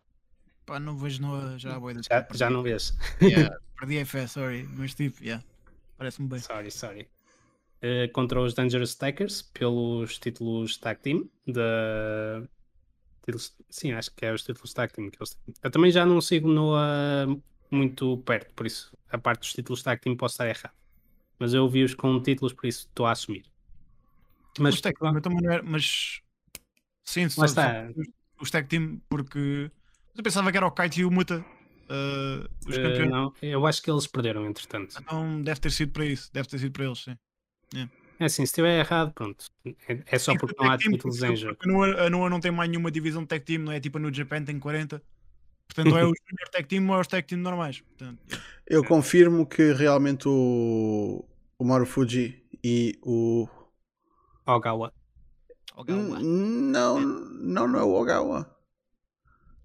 Pá, não vejo no, já a boia da Já, já não vês. Yeah, perdi a fé, sorry. Mas tipo, yeah, parece-me bem. Sorry, sorry. Uh, contra os Dangerous Takers pelos títulos Tag Team da. títulos- Sim, acho que é os títulos Tag Team que eles têm. Eu também já não sigo Noah muito perto, por isso a parte dos títulos Tag Team posso estar errado. Mas eu vi-os com títulos, por isso estou a assumir. Mas os tag team, eu também não era, mas sim, só, está. os tag team, porque eu pensava que era o Kaito e o Muta, uh, os uh, campeões. não, eu acho que eles perderam, entretanto. Então deve ter sido para isso, deve ter sido para eles, sim. É assim, se estiver errado, pronto. É, é só porque não há títulos em jogo. A Noah, a Noah não tem mais nenhuma divisão de tag team, não é tipo a no Japan tem 40. Portanto, ou é o Junior Tag Team ou é os Tag Team normais. Portanto, yeah. Eu confirmo que realmente o, o Maru Fuji e o. Ogawa. Ogawa. Não, não, não é o Ogawa.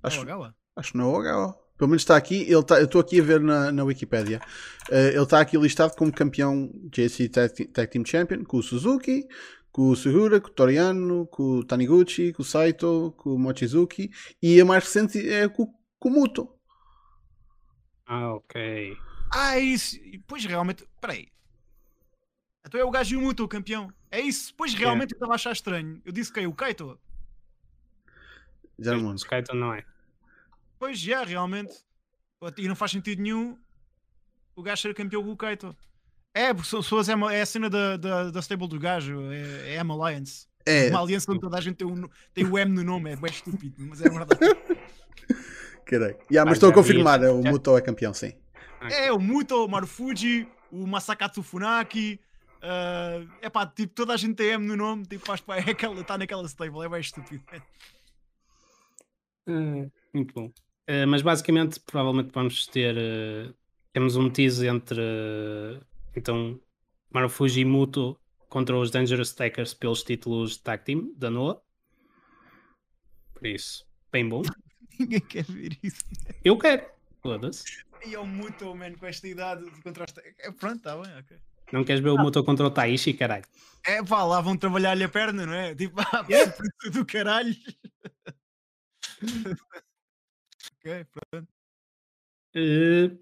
Acho, Ogawa. Acho que não é o Ogawa. Pelo menos está aqui, ele tá, eu estou aqui a ver na, na Wikipédia. Eh, ele está aqui listado como campeão JC Tag, Tag Team Champion com o Suzuki, com o Suhura, com o Toriano, com o Taniguchi, com o Saito, com o Mochizuki e a mais recente é com, com o Muto. Ah, ok. Ah, é isso. E, Pois realmente, peraí. Então é o gajo e o Muto, o campeão. É isso. Pois realmente eu estava a achar estranho. Eu disse que é o Kaito. Já não lembro. Kaito não é. Pois já, realmente. E não faz sentido nenhum o gajo ser campeão com o Kaito. É, porque pessoas, é, uma- é a cena da, da, da stable do gajo, é, é M Alliance. É, Uma aliança onde toda a gente tem, um, tem o M no nome, é bem estúpido, mas é verdade. caralho. Yeah, mas Ah, estou a vi confirmar, isso. o Já- Muto é campeão, sim. É, o Muto, o Marufuji, o Masakatsu Funaki. é pá, tipo, toda a gente tem M no nome, tipo, faz, pá, é aquela, está naquela stable, é bem estúpido. Ah, muito bom. Ah, mas basicamente, provavelmente vamos ter. ah, temos um tease entre. ah, então, Marufuji e Muto contra os Dangerous Takers pelos títulos de tag team da Noah. Por isso, bem bom. Ninguém quer ver isso. Eu quero. Foda-se. E é o Muto, man, com esta idade de contraste. É, pronto, está bem, ok. Não queres ver o Muto contra o Taishi, caralho? É pá, lá vão trabalhar-lhe a perna, não é? Tipo, ah, yeah. do caralho. ok, pronto. Eh,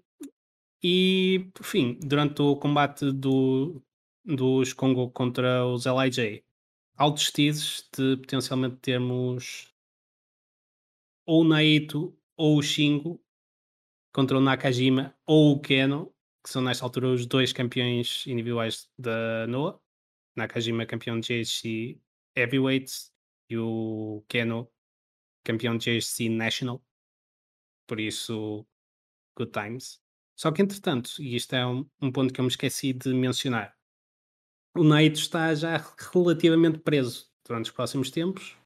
e, por fim, durante o combate do, dos Congo contra os LIJ, altos teases de potencialmente termos ou o Naito ou o Shingo contra o Nakajima ou o Keno, que são nesta altura os dois campeões individuais da Noah. Nakajima campeão de JHC Heavyweight e o Keno campeão de JHC National. Por isso, good times. Só que, entretanto, e isto é um, um ponto que eu me esqueci de mencionar, o Naito está já relativamente preso durante os próximos tempos,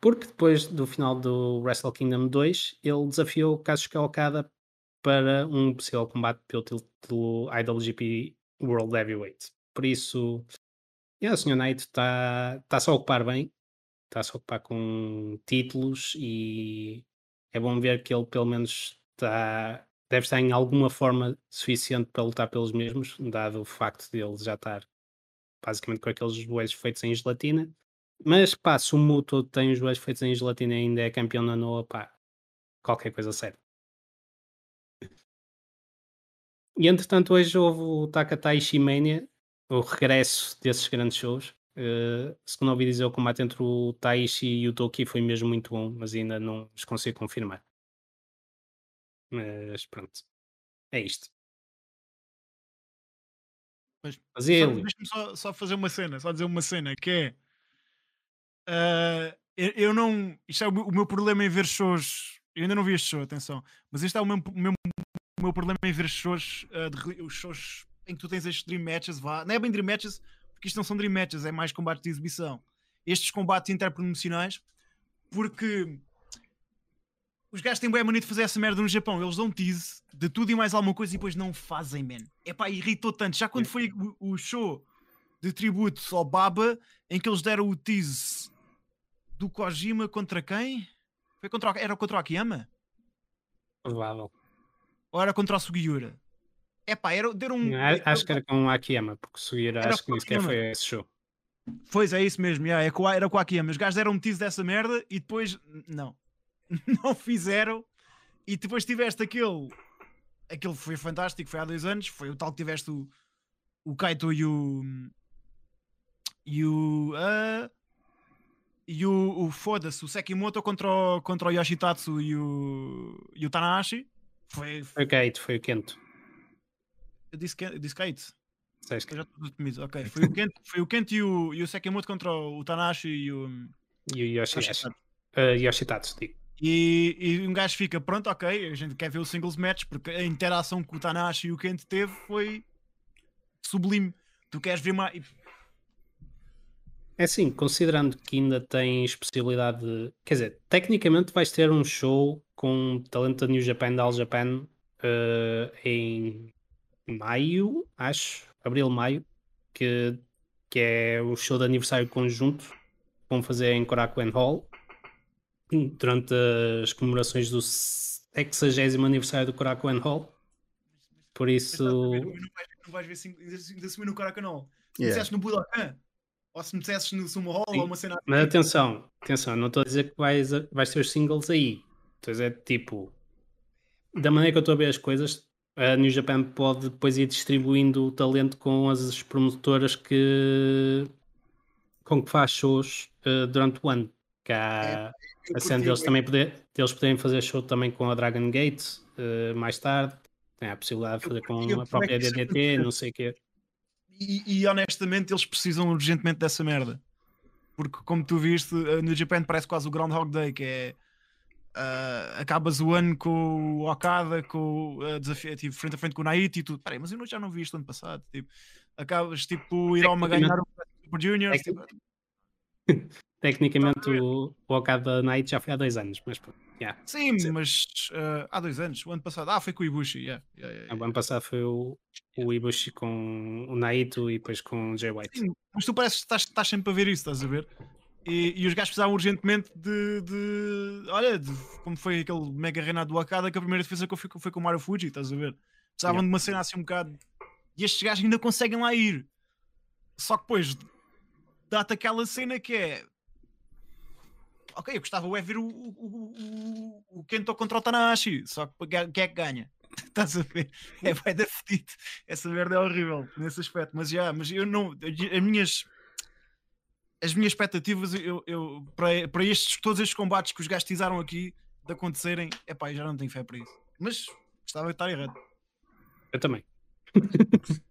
porque depois do final do Wrestle Kingdom 2, ele desafiou Kazuchika Okada para um possível combate pelo título IWGP World Heavyweight. Por isso, yeah, o Sr. Naito está está -se a ocupar bem, está-se a ocupar com títulos e é bom ver que ele pelo menos está, deve estar em alguma forma suficiente para lutar pelos mesmos, dado o facto de ele já estar basicamente com aqueles joelhos feitos em gelatina. Mas pá, se o Muto tem os joelhos feitos em gelatina e ainda é campeão na Noa, pá, qualquer coisa séria. E entretanto, hoje houve o Takatai Shimania, o regresso desses grandes shows. Uh, segundo ouvi dizer, o combate entre o Taishi e o Toki foi mesmo muito bom, mas ainda não os consigo confirmar. Mas pronto, é isto. Mas, Mas só, ele, deixa-me só, só fazer uma cena, só dizer uma cena que é. ah, eu, eu não. Isto é o meu, o meu problema em ver shows. Eu ainda não vi este show, atenção. Mas este é o meu, o meu, o meu problema em ver shows, ah, de os shows em que tu tens estes Dream Matches. Vá. Não é bem Dream Matches, porque isto não são Dream Matches, é mais combates de exibição. Estes combates interpromocionais, porque os gajos têm bem a mania de fazer essa merda no Japão. Eles dão tease de tudo e mais alguma coisa e depois não fazem, man. Epá, irritou tanto. Já quando foi o, o show de tributo ao Baba, em que eles deram o tease do Kojima contra quem? Foi contra, era contra o Akiyama? provável. Ou era contra o Sugiura? Epá, era, deram um... A- Acho que era com o Akiyama, porque Era acho que nem sequer foi esse show. Pois é isso mesmo, yeah, é com, a- era com o Akiyama. Os gajos deram um tease dessa merda e depois não. não fizeram. E depois tiveste aquele. Aquele foi fantástico, foi há dois anos. Foi o tal que tiveste o, o Kaito e o. E o. ah, e o, o foda-se, o Sekimoto contra o, contra o Yoshitatsu e o, e o Tanahashi. Foi. Foi o Kate, foi o Kento. Eu disse, que- eu disse Kate. Já estou tudo comido. Ok. Foi o Kent, foi o Kent e, o, e o Sekimoto contra o Tanahashi e o. E o Yoshi, Yoshitatsu. uh, Yoshitatsu, digo. E, e um gajo fica, pronto, ok, a gente quer ver o singles match, porque a interação que o Tanahashi e o Kent teve foi sublime. Tu queres ver mais. É assim, considerando que ainda tens possibilidade de. Quer dizer, tecnicamente vais ter um show com talento da New Japan da All Japan eh, em maio, acho, abril, maio, que, que é o show de aniversário conjunto que vão fazer em Korakuen Hall durante as comemorações do 60 aniversário do Korakuen Hall. Por isso. Não vais, não vais ver sing- ainda assumir no Korakanol. Se me Yeah. no Budokan, ou se me dissesses no Sumo Hall, Sim, ou uma cena Mas assim. atenção, atenção, não estou a dizer que vais, vais ter os singles aí. Estou a dizer tipo, da maneira que eu estou a ver as coisas, a New Japan pode depois ir distribuindo o talento com as promotoras que com que faz shows eh, durante o ano. A cena curti deles bué. também poder, deles poderem fazer show também com a Dragon Gate eh, mais tarde. Tem a possibilidade de fazer com a é própria DDT, aconteceu. não sei o quê. E, e, honestamente eles precisam urgentemente dessa merda. Porque como tu viste, eh, no Japan parece quase o Groundhog Day, que é ah, acabas o ano com o Okada, com o ah, desafio, tipo, frente a frente com o Naito e tudo. Peraí, mas eu já não vi isto ano passado. Tipo, acabas tipo o Iroma a ganhar o Super Juniors. Tecnic- Tipo, Tecnicamente o, o Okada Night já foi há dois anos, mas yeah. sim, Sim. mas ah, há dois anos, o ano passado, ah, foi com o Ibushi. Yeah, yeah, yeah, O ano passado foi o, o Ibushi com o Naito e depois com o Jay White. Sim, mas tu pareces que estás, estás sempre a ver isso, estás a ver? E, e os gajos precisavam urgentemente de, de- Olha, de- como foi aquele mega reinado do Akada, que a primeira defesa que eu fui, foi com o Mario Fuji, estás a ver? Precisavam Yeah. de uma cena assim um bocado. E estes gajos ainda conseguem lá ir. Só que depois dá-te aquela cena que é. Ok, eu gostava de ver o, o, o, o- Kento contra o Tanahashi, só que quem é que ganha? Estás a ver? É vai da fedido. Essa merda é horrível nesse aspecto, mas já, mas eu não. As minhas. As minhas expectativas eu, eu, para, para estes, todos estes combates que os gajos tizaram aqui de acontecerem, é pá, eu já não tenho fé para isso. Mas gostava de estar errado. Eu também.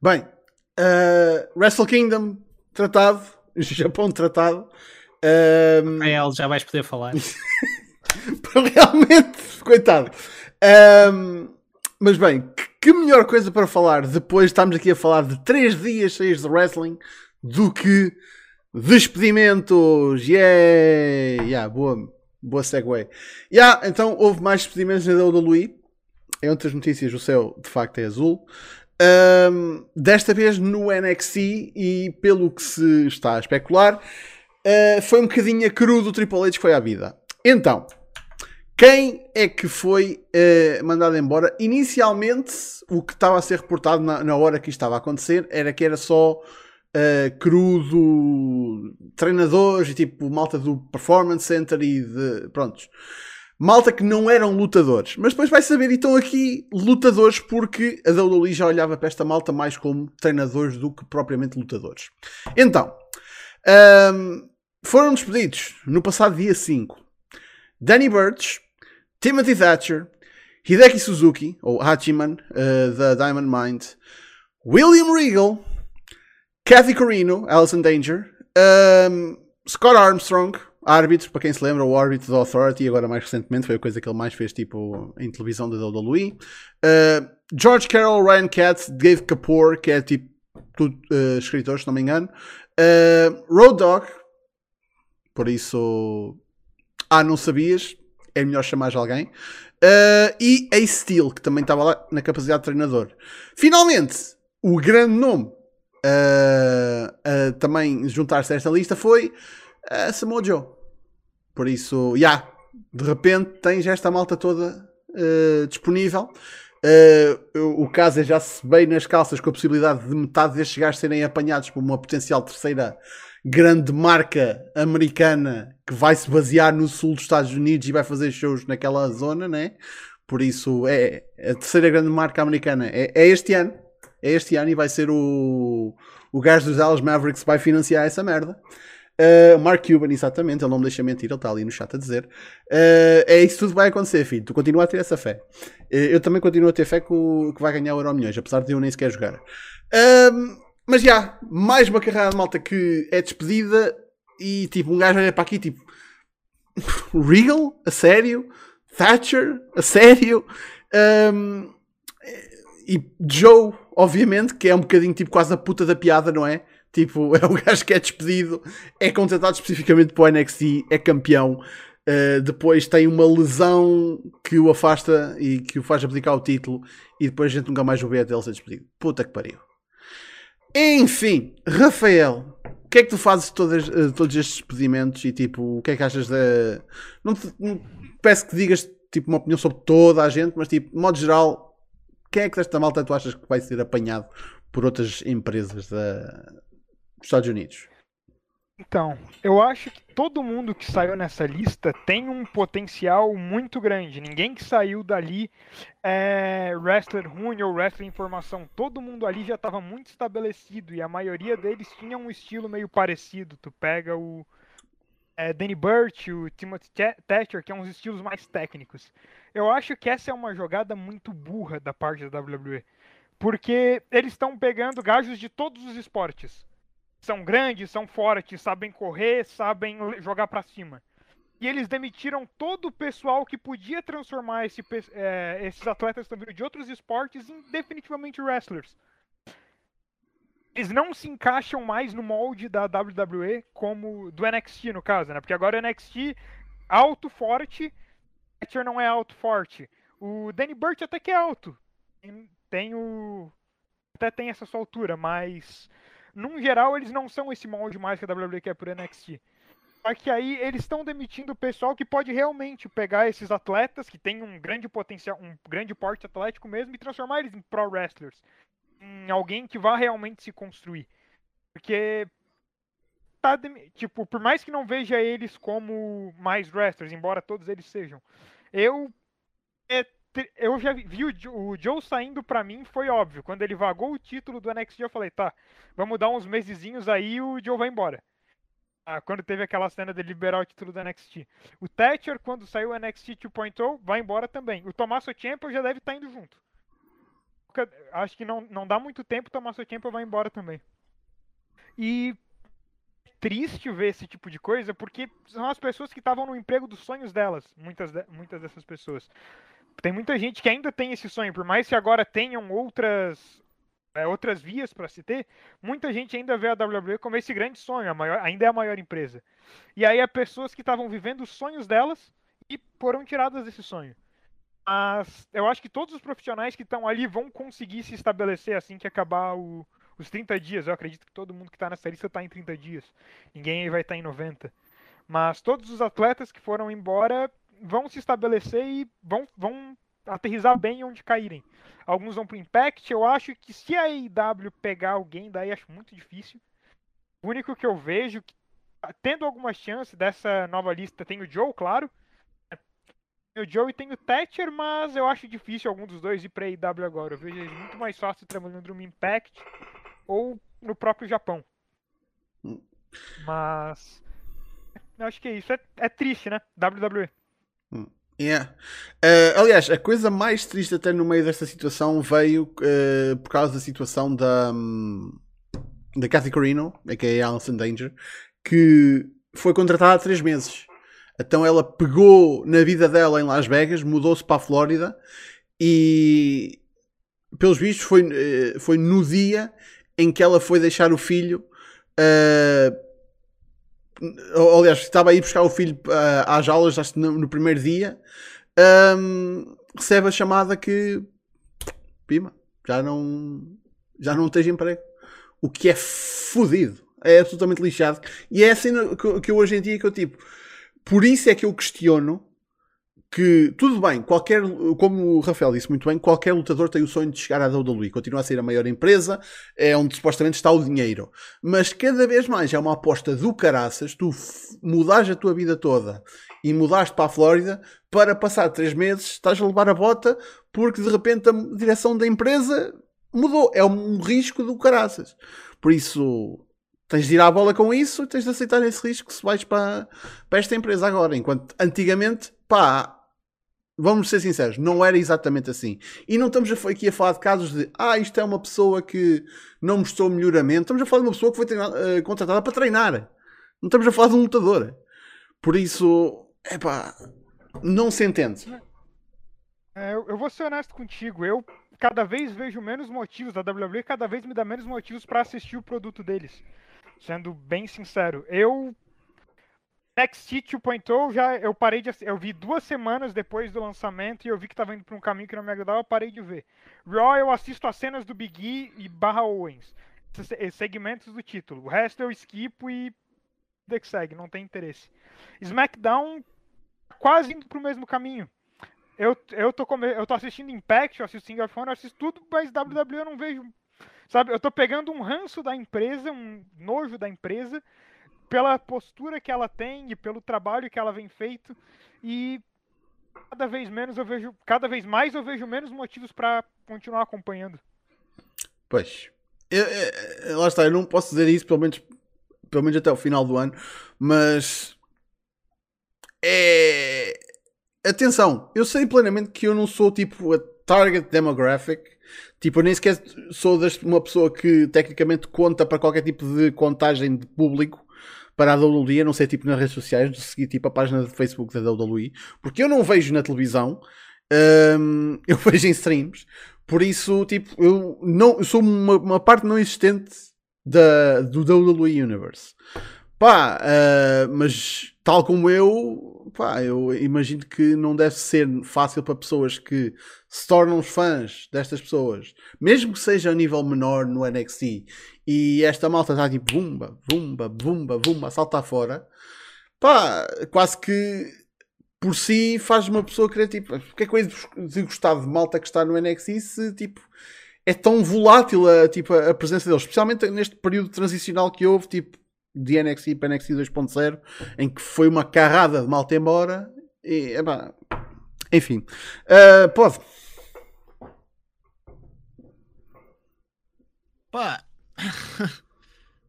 Bem, uh, Wrestle Kingdom tratado, Japão tratado. Um, A El já vais poder falar. realmente, coitado. Um, mas bem, que, que melhor coisa para falar depois de estarmos aqui a falar de três dias cheios de wrestling do que despedimentos. Yeah, yeah boa, boa segue. Yeah, então houve mais despedimentos na WWE. Em outras notícias, o céu de facto é azul. Um, desta vez no NXT e pelo que se está a especular, uh, foi um bocadinho a cru do Triple H que foi à vida. Então, quem é que foi uh, mandado embora? Inicialmente, o que estava a ser reportado na, na hora que isto estava a acontecer era que era só uh, crudo treinadores e tipo malta do Performance Center e de. Prontos. Malta que não eram lutadores. Mas depois vai saber, e estão aqui lutadores porque a WWE já olhava para esta malta mais como treinadores do que propriamente lutadores. Então, um, foram despedidos no passado dia 5 Danny Burch, Timothy Thatcher, Hideki Suzuki, ou Hachiman, uh, da Diamond Mind, William Regal, Kathy Corino, Alison Danger, um, Scott Armstrong, árbitro, para quem se lembra, o árbitro da Authority, agora mais recentemente, foi a coisa que ele mais fez tipo em televisão da WWE. Uh, George Carroll, Ryan Katz, Dave Kapoor, que é tipo tudo, uh, escritor, se não me engano. Uh, Road Dog, por isso. Ah, não sabias? É melhor chamar alguém. Uh, e Ace Steel, que também estava lá na capacidade de treinador. Finalmente, o grande nome uh, a também juntar-se a esta lista foi uh, Samoa Joe. Por isso, já, yeah, de repente tens esta malta toda uh, disponível. O caso é já se bem nas calças com a possibilidade de metade destes gajos serem apanhados por uma potencial terceira grande marca americana que vai se basear no sul dos Estados Unidos e vai fazer shows naquela zona, né? Por isso é a terceira grande marca americana é, é este ano, é este ano e vai ser o, o gajo dos Dallas Mavericks que vai financiar essa merda. Uh, Mark Cuban, exatamente, ele não me deixa mentir, ele está ali no chat a dizer. Uh, é isso tudo que vai acontecer, filho. Tu continua a ter essa fé. Uh, eu também continuo a ter fé que, o, que vai ganhar o Euro Milhões, apesar de eu nem sequer jogar. mas já, mais uma carreira de malta que é despedida e tipo, um gajo olha para aqui tipo Regal? A sério? Thatcher? A sério? Um, e Joe, obviamente, que é um bocadinho tipo quase a puta da piada, não é? Tipo, é o gajo que é despedido, é contratado especificamente para o NXT, é campeão. Uh, depois tem uma lesão que o afasta e que o faz abdicar o título. E depois a gente nunca mais o vê até ele ser despedido. Puta que pariu. Enfim, Rafael, o que é que tu fazes de todos, uh, todos estes despedimentos? E tipo, o que é que achas da. Não, te, não peço que digas tipo, uma opinião sobre toda a gente, mas tipo, de modo geral, quem é que desta malta tu achas que vai ser apanhado por outras empresas da, dos Estados Unidos? Então, eu acho que todo mundo que saiu nessa lista tem um potencial muito grande. Ninguém que saiu dali é wrestler ruim ou wrestler em formação. Todo mundo ali já estava muito estabelecido e a maioria deles tinha um estilo meio parecido. Tu pega o, é, Danny Burch, o Timothy Thatcher, que é uns estilos mais técnicos. Eu acho que essa é uma jogada muito burra da parte da WWE. Porque eles estão pegando gajos de todos os esportes. São grandes, são fortes, sabem correr, sabem jogar para cima. E eles demitiram todo o pessoal que podia transformar esse, é, esses atletas também de outros esportes em definitivamente wrestlers eles não se encaixam mais no molde da WWE como do NXT, no caso, né? Porque agora o NXT alto, forte, Thatcher não é alto, forte. O Danny Burch até que é alto. Tem o. Até tem essa sua altura, mas. Num geral, eles não são esse molde mais que a WWE quer pro NXT. Só que aí eles estão demitindo o pessoal que pode realmente pegar esses atletas que tem um grande potencial, um grande porte atlético mesmo, e transformar eles em pro wrestlers em alguém que vá realmente se construir. Porque tá, tipo, por mais que não veja eles como mais wrestlers, embora todos eles sejam, eu é, eu já vi o, o Joe saindo para mim, foi óbvio. Quando ele vagou o título do NXT, eu falei, tá, vamos dar uns mesezinhos aí o Joe vai embora. Ah, quando teve aquela cena de liberar o título do NXT. O Thatcher, quando saiu o NXT 2.0, vai embora também. O Tommaso Ciampa já deve estar tá indo junto acho que não, não dá muito tempo, tomar seu tempo vai embora também. E triste ver esse tipo de coisa, porque são as pessoas que estavam no emprego dos sonhos delas, muitas, de, muitas dessas pessoas. Tem muita gente que ainda tem esse sonho, por mais que agora tenham outras é, outras vias para se ter, muita gente ainda vê a WWE como esse grande sonho, maior, ainda é a maior empresa. E aí é pessoas que estavam vivendo os sonhos delas e foram tiradas desse sonho. Mas eu acho que todos os profissionais que estão ali vão conseguir se estabelecer assim que acabar o, os 30 dias. Eu acredito que todo mundo que está nessa lista está em 30 dias. Ninguém vai estar tá em 90. Mas todos os atletas que foram embora vão se estabelecer e vão, vão aterrizar bem onde caírem. Alguns vão para Impact. Eu acho que se a AEW pegar alguém, daí acho muito difícil. O único que eu vejo, tendo alguma chance dessa nova lista, tem o Joe, claro o Joe tem o Thatcher, mas eu acho difícil algum dos dois ir pra AEW agora. Eu vejo ele muito mais fácil trabalhando no Impact ou no próprio Japão. Hum. Mas. Eu acho que é isso. É, é triste, né? WWE. Hum. Yeah. Uh, aliás, a coisa mais triste até no meio desta situação veio uh, por causa da situação da, um, da Kathy Corino, que é a Alison Danger, que foi contratada há 3 meses. Então ela pegou na vida dela em Las Vegas, mudou-se para a Flórida e, pelos vistos, foi, eh, foi no dia em que ela foi deixar o filho. Uh, aliás, estava a ir buscar o filho uh, às aulas acho, no, no primeiro dia. Um, recebe a chamada que pima, já não já não tens emprego. O que é fodido. É absolutamente lixado. E é assim que, que hoje em dia que eu tipo por isso é que eu questiono que, tudo bem, qualquer, como o Rafael disse muito bem, qualquer lutador tem o sonho de chegar à WWE, continuar a ser a maior empresa, é onde supostamente está o dinheiro. Mas cada vez mais é uma aposta do caraças, tu mudares a tua vida toda e mudaste para a Flórida para passar três meses, estás a levar a bota porque de repente a direção da empresa mudou. É um risco do caraças. Por isso, tens de ir à bola com isso tens de aceitar esse risco se vais para, para esta empresa agora. Enquanto antigamente, pá, vamos ser sinceros, não era exatamente assim. E não estamos aqui a falar de casos de, ah, isto é uma pessoa que não mostrou melhoramento. Estamos a falar de uma pessoa que foi treinada, uh, contratada para treinar. Não estamos a falar de um lutador. Por isso, é pá, não se entende. É, eu vou ser honesto contigo. Eu cada vez vejo menos motivos, a WWE cada vez me dá menos motivos para assistir o produto deles. Sendo bem sincero, eu NXT 2.0 já eu parei de eu vi duas semanas depois do lançamento e eu vi que estava indo para um caminho que não me agradava, eu parei de ver. Raw eu assisto as cenas do Big E e Barra Owens, segmentos do título. O resto eu esquipo e que segue, não tem interesse. SmackDown quase indo para o mesmo caminho. Eu, eu, tô, eu tô assistindo Impact, eu assisto Sing of Honor, eu assisto tudo, mas WWE eu não vejo Sabe, eu tô pegando um ranço da empresa, um nojo da empresa, pela postura que ela tem e pelo trabalho que ela vem feito e cada vez menos eu vejo, cada vez mais eu vejo menos motivos para continuar acompanhando. Pois. Eu, eu, lá está, eu não posso dizer isso pelo menos, pelo menos até o final do ano, mas atenção, eu sei plenamente que eu não sou tipo a target demographic. Tipo, eu nem sequer sou uma pessoa que tecnicamente conta para qualquer tipo de contagem de público para a WWE, a não ser tipo nas redes sociais, de seguir tipo a página de Facebook da WWE, porque eu não vejo na televisão, hum, eu vejo em streams, por isso, tipo, eu, não, eu sou uma, uma parte não existente da, do WWE Universe. Pá, uh, mas tal como eu, pá, eu imagino que não deve ser fácil para pessoas que se tornam fãs destas pessoas, mesmo que seja a nível menor no NXT, e esta malta está tipo bumba, bumba, bumba, bumba, a saltar fora, pá, quase que por si faz uma pessoa querer tipo, porque é que eu de gostar de malta que está no NXT se tipo é tão volátil a, tipo, a presença deles, especialmente neste período transicional que houve, tipo de NXT para NXT 2.0, em que foi uma carrada de malta embora. E, epá, enfim, uh, pode. Pá,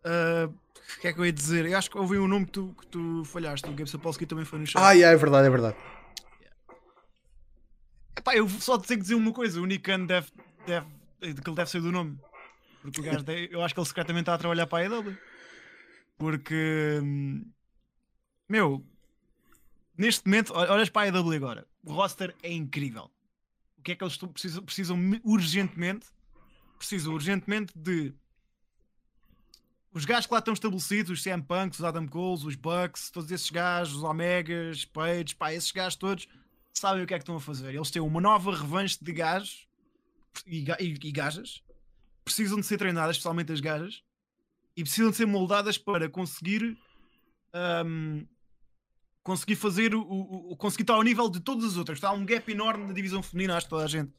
uh, o que é que eu ia dizer? Eu acho que ouvi um nome que tu, que tu falhaste. O Gabe Sapolsky também foi no chat. Ah, yeah, é verdade, é verdade. Epá, eu só tenho que dizer uma coisa: o Nick Khan deve, deve, que ele deve ser do nome. Porque o gajo, eu acho que ele secretamente está a trabalhar para a AEW. Porque, meu, neste momento, olhas para a AEW agora, o roster é incrível. O que é que eles precisam, precisam urgentemente? Precisam urgentemente de os gajos que lá estão estabelecidos, os CM Punks, os Adam Coles, os Bucks, todos esses gajos, os Omegas, Page, pá, esses gajos todos sabem o que é que estão a fazer. Eles têm uma nova revanche de gajos e, e, e gajas, precisam de ser treinadas, especialmente as gajas, e precisam de ser moldadas para conseguir um, conseguir fazer o, o, conseguir estar ao nível de todas as outras. Está um gap enorme na divisão feminina, acho que toda a gente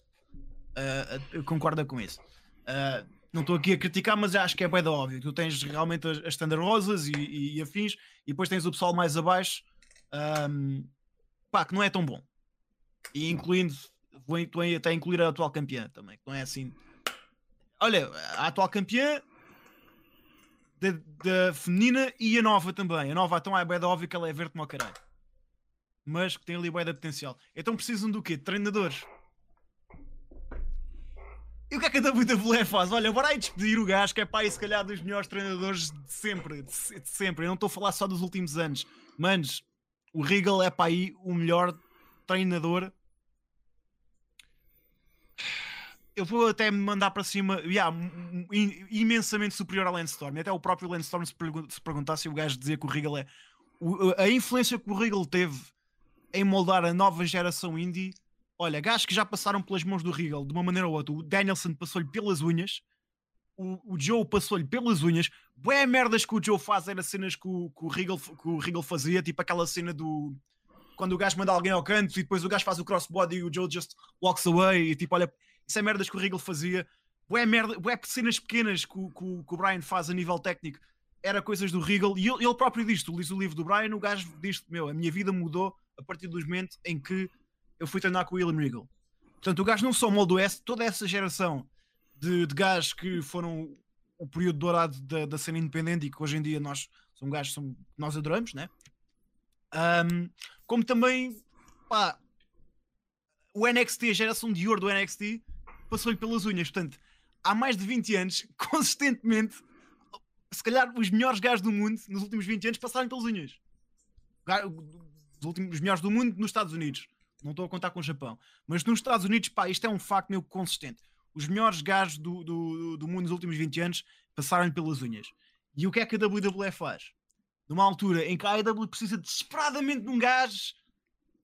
uh, concorda com isso. Uh, não estou aqui a criticar, mas acho que é bem da óbvio. Tu tens realmente as, as Rosas e, e, e, afins, e depois tens o pessoal mais abaixo, um, pá, que não é tão bom. E incluindo, vou, até incluir a atual campeã também, que não é assim. Olha, a atual campeã da, da, feminina e a nova também. A nova então é bem óbvio que ela é verde como caralho. Mas que tem ali bué de potencial. Então precisam do quê? De treinadores. E o que é que a WWE faz? Olha, bora aí despedir o gajo que é pai, se calhar, dos melhores treinadores de sempre. De, de sempre. Eu não estou a falar só dos últimos anos. Manos, o Regal é para aí o melhor treinador eu vou até me mandar para cima, yeah, imensamente superior ao Landstorm. Até o próprio Landstorm se, pergun se perguntasse o gajo dizia que o Regal é. O, a influência que o Regal teve em moldar a nova geração indie. Olha, gajos que já passaram pelas mãos do Regal de uma maneira ou outra. O Danielson passou-lhe pelas unhas. O, o Joe passou-lhe pelas unhas. Boé merdas que o Joe faz era cenas que o, que o, Regal, que o Regal fazia, tipo aquela cena do quando o gajo manda alguém ao canto e depois o gajo faz o crossbody e o Joe just walks away e tipo, olha, isso é merdas que o Regal fazia. Bué, merda, bué cenas pequenas que o, que, o Brian faz a nível técnico era coisas do Regal e ele, ele próprio diz, tu lês o livro do Brian, o gajo diz meu, a minha vida mudou a partir do momento em que eu fui treinar com o William Regal. Portanto, o gajo não só moldou essa, toda essa geração de, de gajos que foram o período dourado da, da cena independente e que hoje em dia nós são gajos que nós adoramos, né? Um, como também pá, o NXT, a geração de ouro do NXT, passou-lhe pelas unhas. Portanto, há mais de 20 anos, consistentemente, se calhar os melhores gajos do mundo nos últimos 20 anos passaram pelas unhas. Os, últimos, os melhores do mundo nos Estados Unidos. Não estou a contar com o Japão. Mas nos Estados Unidos, pá, isto é um facto meio consistente. Os melhores gajos do, do, do mundo nos últimos 20 anos passaram pelas unhas. E o que é que a WWE faz? Numa altura em que a AEW precisa desesperadamente de um gajo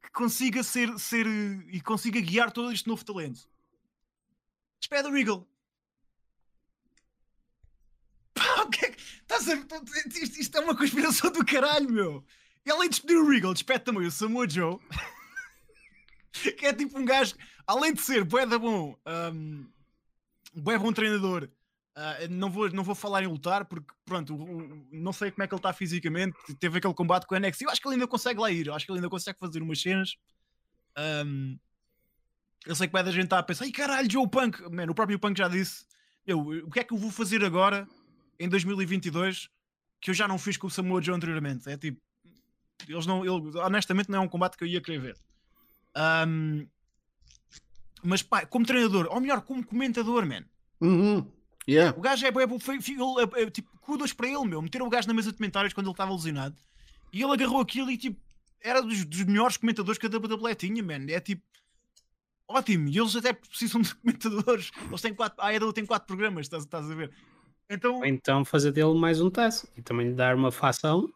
que consiga ser, ser e consiga guiar todo este novo talento despede o Regal. Pá, o que é que. A... isto, isto é uma conspiração do caralho, meu. E além de despedir o Regal, despede também o Samoa Joe. que é tipo um gajo, além de ser bué da bom, um, bué bom treinador. Uh, não, vou, não vou falar em lutar porque, pronto, não sei como é que ele está fisicamente. Teve aquele combate com o NXT. Eu acho que ele ainda consegue lá ir. Eu acho que ele ainda consegue fazer umas cenas. Um, eu sei que vai da gente estar a pensar, ai caralho, Joe Punk, mano, o próprio Punk já disse, eu, o que é que eu vou fazer agora em 2022 que eu já não fiz com o Samoa Joe anteriormente? É tipo, eles não, ele, honestamente, não é um combate que eu ia querer ver. Ahm, mas pá, como treinador, ou melhor, como comentador, man. Uhum. Yeah. O gajo é, é, é- é, tipo, kudos para ele, meu. Meteram o gajo na mesa de comentários quando ele estava lesionado e ele agarrou aquilo e tipo, era dos, dos melhores comentadores que a WWE tinha, man. É tipo, ótimo. E eles até precisam de comentadores. Eles têm quatro, a AEW tem quatro programas, estás, estás a ver? Então, Ou então fazer dele mais um teste e também lhe dar uma fação.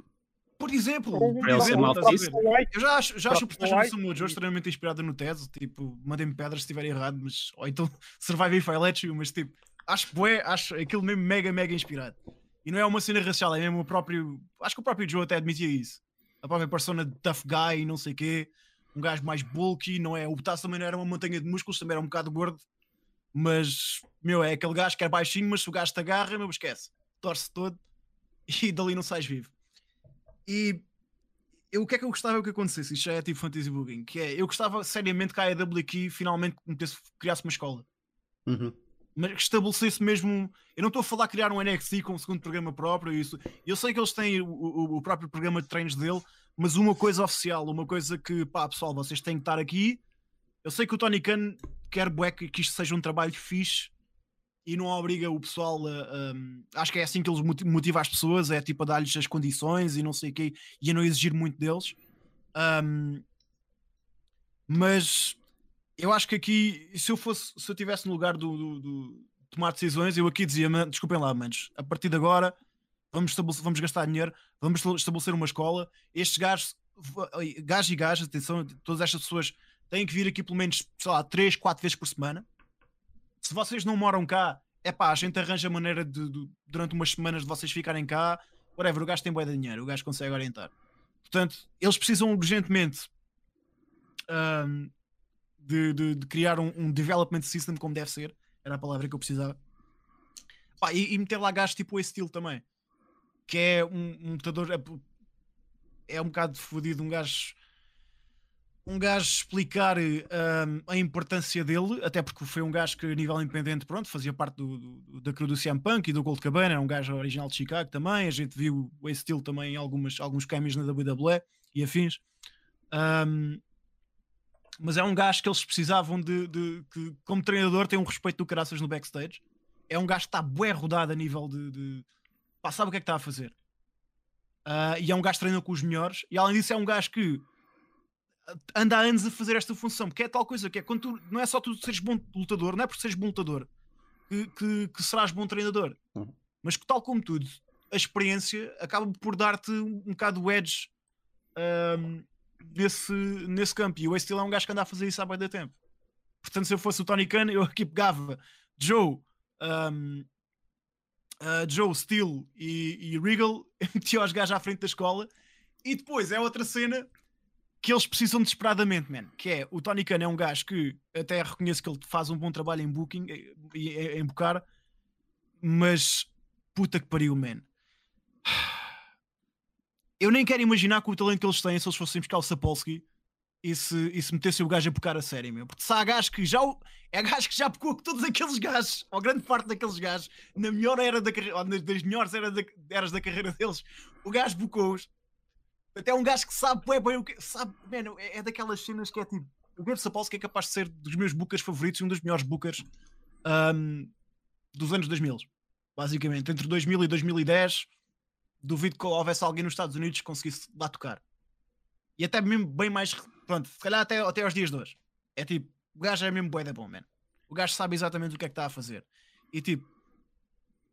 por exemplo, por Para ele ser exemplo, Eu já acho, já acho o personagem do. Samoa Joe extremamente inspirada no Tez. Tipo, mandem-me pedras se estiver errado, mas. Ou então Survive If I Let You, mas tipo, acho que bué, acho aquilo mesmo mega, mega inspirado. E não é uma cena racial, é mesmo o próprio. Acho que o próprio Joe até admitia isso. A própria persona de tough guy e não sei o quê. Um gajo mais bulky, não é? O Butaço também não era uma montanha de músculos, também era um bocado gordo. Mas, meu, é aquele gajo que é baixinho, mas se o gajo te agarra, meu, esquece. Torce todo e dali não sais vivo. E eu, o que é que eu gostava que acontecesse? Isto já é tipo fantasy booking, que é, eu gostava seriamente que a aqui finalmente metesse- criasse uma escola. Uhum. Mas que estabelecesse mesmo. Eu não estou a falar criar um NXT com um segundo programa próprio. Isso. Eu sei que eles têm o, o- o próprio programa de treinos dele, mas uma coisa oficial, uma coisa que, pá, pessoal, vocês têm que estar aqui. Eu sei que o Tony Khan quer bué que isto seja um trabalho fixe e não obriga o pessoal a. acho que é assim que eles moti- motivam as pessoas, é tipo a dar-lhes as condições e não sei o quê, e a não exigir muito deles. Ahm, mas eu acho que aqui, se eu fosse, se eu estivesse no lugar do, do- do tomar decisões, eu aqui dizia, "Man, desculpem lá, manos, a partir de agora vamos, vamos gastar dinheiro, vamos estabele- estabelecer uma escola. Estes gajos, gajos e gajas, atenção, todas estas pessoas têm que vir aqui pelo menos, sei lá, 3, 4 vezes por semana. Se vocês não moram cá, é pá, a gente arranja maneira de, de- durante umas semanas de vocês ficarem cá. Whatever, o gajo tem bué de dinheiro, o gajo consegue orientar. Portanto, eles precisam urgentemente ahm, de, de- de criar um, um development system como deve ser. Era a palavra que eu precisava. Pá, e, e meter lá gajos tipo esse estilo também. Que é um, um lutador. É, é um bocado fodido, um gajo. Um gajo explicar ahm, a importância dele, até porque foi um gajo que a nível independente, pronto, fazia parte do, do- da crew do CM Punk e do Gold Cabana, era um gajo original de Chicago também. A gente viu o Steel também em algumas, alguns caminhos na WWE e afins. Ahm, mas é um gajo que eles precisavam de, de- que, como treinador, tem um respeito do caraças no backstage. É um gajo que está bué rodado a nível de. de pá, sabe o que é que está a fazer. Ah, e é um gajo que treina com os melhores. E além disso, é um gajo que anda há anos a fazer esta função, porque é tal coisa que é quando tu, não é só tu seres bom lutador, não é por seres bom lutador que, que, que serás bom treinador, Uhum. mas que tal como tudo, a experiência acaba por dar-te um, um bocado de edge ahm, nesse, nesse campo. E o Ace é um gajo que anda a fazer isso há bem da tempo. Portanto, se eu fosse o Tony Khan, eu aqui pegava Joe, ahm, ah, Joe, Steel e, e Regal, metia os gajos à frente da escola. E depois é outra cena que eles precisam desesperadamente, man. Que é o Tony Khan é um gajo que até reconheço que ele faz um bom trabalho em booking eh, e em, em bocar, mas puta que pariu, man. Eu nem quero imaginar com o talento que eles têm se eles fossem buscar o Sapolsky e se, e se metessem o gajo a bocar a série, meu. Porque se há gajo que já. É gajo que já com todos aqueles gajos, ou grande parte daqueles gajos, na melhor era da carreira, ou nas- das melhores eras da, eras da carreira deles, o gajo bocou-os. Até um gajo que sabe bué bem o que. Sabe, mano, é, é daquelas cenas que é tipo. O Gabe Sapolsky é capaz de ser dos meus bookers favoritos e um dos melhores bookers ahm, dos anos 2000. Basicamente, entre 2000 e 2010, duvido que houvesse alguém nos Estados Unidos que conseguisse lá tocar. E até mesmo bem mais. Pronto, se calhar até, até aos dias de hoje. É tipo, o gajo é mesmo bué da bom, man. O gajo sabe exatamente o que é que está a fazer. E tipo,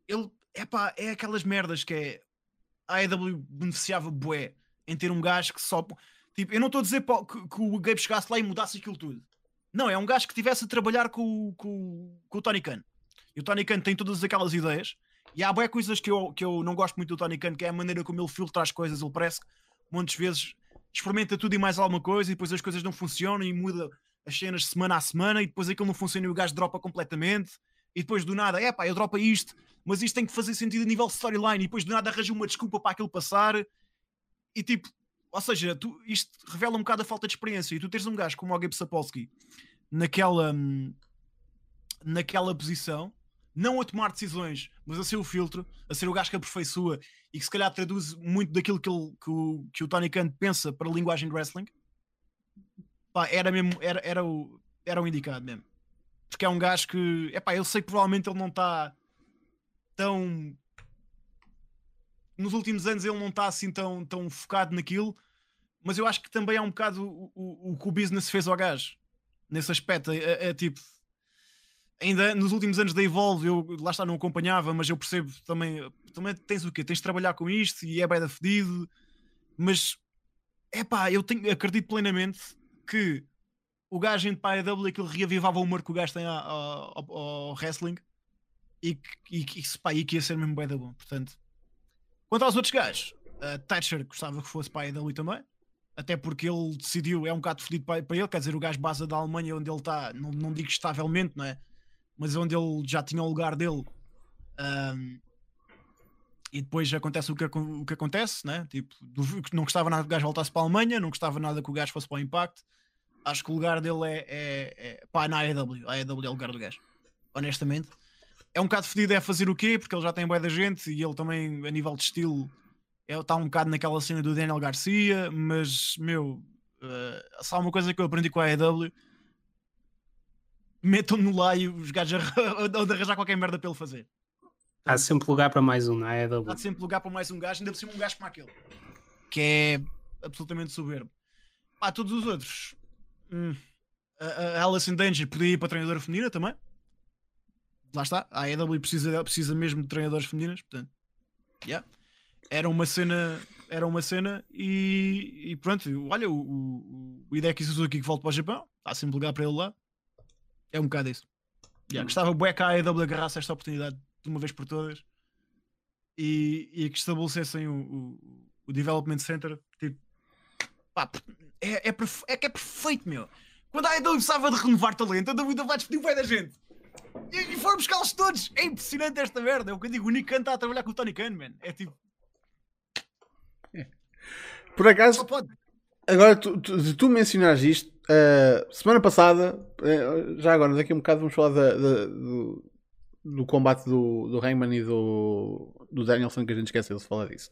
ele. Epá, é aquelas merdas que é. A AEW beneficiava bué em ter um gajo que só. Tipo, eu não estou a dizer pá, que, que o Gabe chegasse lá e mudasse aquilo tudo. Não, é um gajo que estivesse a trabalhar com, com, com o Tony Khan. E o Tony Khan tem todas aquelas ideias. E há boas coisas que eu, que eu não gosto muito do Tony Khan, que é a maneira como ele filtra as coisas. Ele parece que muitas vezes experimenta tudo e mais alguma coisa e depois as coisas não funcionam e muda as cenas semana a semana e depois aquilo não funciona e o gajo dropa completamente. E depois do nada, é pá, eu dropa isto, mas isto tem que fazer sentido a nível storyline. E depois do nada arranja uma desculpa para aquilo passar. E tipo, ou seja, tu, isto revela um bocado a falta de experiência. E tu tens um gajo como o Gabe Sapolsky naquela, hum, naquela posição, não a tomar decisões, mas a ser o filtro, a ser o gajo que aperfeiçoa e que se calhar traduz muito daquilo que, ele- que o, que o Tony Khan pensa para a linguagem de wrestling. pá, era mesmo, era, era, o, era o indicado mesmo. Porque é um gajo que, é pá, eu sei que provavelmente ele não está tão. Nos últimos anos ele não está assim tão, tão focado naquilo, mas eu acho que também é um bocado o, o, o que o business fez ao gajo nesse aspecto. É, é, é tipo, ainda nos últimos anos da Evolve, eu lá está, não acompanhava, mas eu percebo também, também tens o quê? Tens de trabalhar com isto e é bem fedido, mas é pá, eu tenho, acredito plenamente que o gajo indo para a AEW aquilo reavivava o humor que o gajo tem ao wrestling e que, e, que, pá, e que ia ser mesmo bem da bom. Portanto, quanto aos outros gajos, a Thatcher gostava que fosse para a AEW também. Até porque ele decidiu, é um bocado fedido para, para ele, quer dizer, o gajo base da Alemanha onde ele está, não, não digo estavelmente, não é? Mas onde ele já tinha o lugar dele. Um, e depois acontece o que, o que acontece, né? Tipo, não gostava nada que o gajo voltasse para a Alemanha, não gostava nada que o gajo fosse para o Impact. Acho que o lugar dele é, é, é pá, na AEW. A AEW é o lugar do gajo, honestamente. É um bocado fedido é fazer o quê? Porque ele já tem boa da gente e ele também, a nível de estilo, está é, um bocado naquela cena do Daniel Garcia. Mas, meu, uh, só uma coisa que eu aprendi com a AEW: metam-no lá e os gajos onde arranjar qualquer merda para ele fazer. Há sempre lugar para mais um, não é? Há sempre lugar para mais um gajo, ainda por cima um gajo como aquele, que é absolutamente soberbo. Pá, todos os outros, Hum. A, a Alice in Danger podia ir para a treinadora feminina também. Lá está. A AEW precisa, precisa mesmo de treinadoras femininas. Portanto, yeah. era uma cena. Era uma cena e, e pronto. Olha, o, o, o Hideki Suzuki que volta para o Japão. Está sempre lugar para ele lá. É um bocado isso. Yeah, gostava bué que a AEW agarrasse esta oportunidade de uma vez por todas e, e que estabelecessem o, o, o Development Center tipo, pá, é, é, é, que é perfeito, meu. Quando a AEW precisava de renovar talento, a WWE vai despedir o pé da gente. E, e foram buscá-los todos. É impressionante esta merda. É o que eu digo. O Nick Khan está a trabalhar com o Tony Khan, man. É tipo. Por acaso, agora tu, tu, tu mencionaste isto. Uh, semana passada, uh, já agora, daqui a um bocado, vamos falar da, da, do, do combate do, do e do, do Danielson, que a gente esqueceu de falar disso.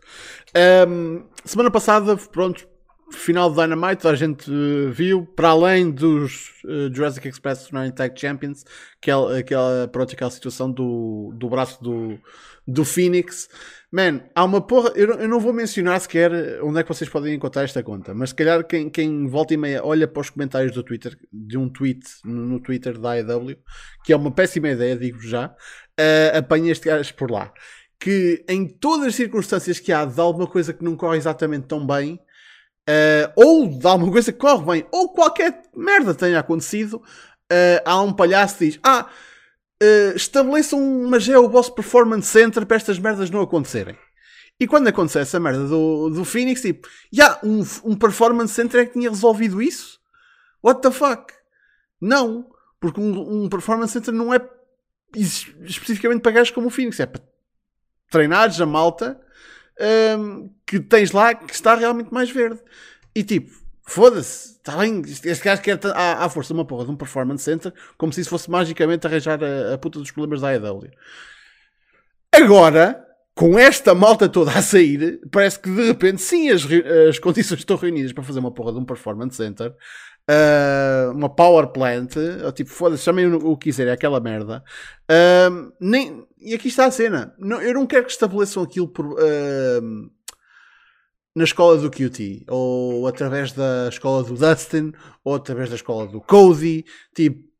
Um, semana passada, pronto, final do Dynamite, a gente uh, viu, para além dos uh, Jurassic Express Nine Tag Champions, aquela, aquela, pronto, aquela situação do, do braço do, do Phoenix. Man, há uma porra. Eu, eu, não vou mencionar sequer onde é que vocês podem encontrar esta conta, mas se calhar quem, quem volta e meia olha para os comentários do Twitter, de um tweet no, no Twitter da AEW, que é uma péssima ideia, digo já, uh, apanha este gajo por lá. Que em todas as circunstâncias que há de alguma coisa que não corre exatamente tão bem, uh, ou de alguma coisa que corre bem, ou qualquer merda tenha acontecido, uh, há um palhaço que diz: Ah, uh, estabeleçam uma Boss Performance Center para estas merdas não acontecerem. E quando acontece essa merda do, do Phoenix, tipo, já, yeah, um, um Performance Center é que tinha resolvido isso? What the fuck? Não, porque um, um Performance Center não é especificamente para gajos como o Phoenix, é para treinares a malta um, que tens lá que está realmente mais verde. E tipo, foda-se, está bem, este gajo quer à, à força uma porra de um performance center, como se isso fosse magicamente arranjar a, a puta dos problemas da AEW. Agora, com esta malta toda a sair, parece que de repente, sim, as, as condições estão reunidas para fazer uma porra de um performance center, uh, uma power plant, ou tipo, foda-se, chamem o, que quiserem, aquela merda. Uh, nem, e aqui está a cena. Não, eu não quero que estabeleçam aquilo por, uh, na escola do QT, ou através da escola do Dustin, ou através da escola do Cody. Tipo,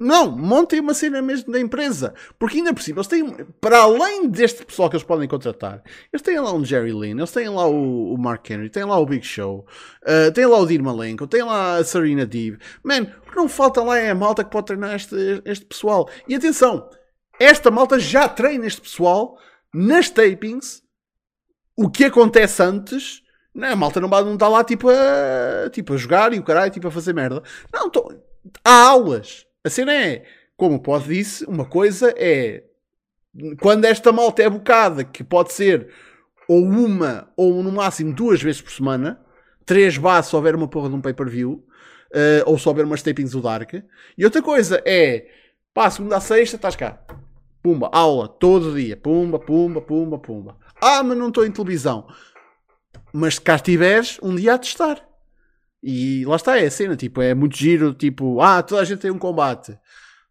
não, montem uma cena mesmo da empresa. Porque ainda por cima, eles têm, para além deste pessoal que eles podem contratar, eles têm lá um Jerry Lynn, eles têm lá o, o Mark Henry, têm lá o Big Show, uh, têm lá o Dean Malenko, têm lá a Serena Deeb. Man, o que não falta lá é a malta que pode treinar este, este pessoal. E atenção, esta malta já treina este pessoal nas tapings. O que acontece antes, não, a malta não, não está lá tipo a, tipo a jogar e o caralho tipo a fazer merda. Não, tô, há aulas. A cena é, como o Pod disse, uma coisa é quando esta malta é bocada, que pode ser ou uma ou no máximo duas vezes por semana, três bases se houver uma porra de um pay-per-view, uh, ou se houver umas tapings do Dark. E outra coisa é, pá, segunda a sexta, estás cá. Pumba, aula, todo dia. Pumba, pumba, pumba, pumba. Ah, mas não estou em televisão. Mas se cá estiveres, um dia a testar. E lá está, é a cena, tipo, é muito giro, tipo, ah, toda a gente tem um combate.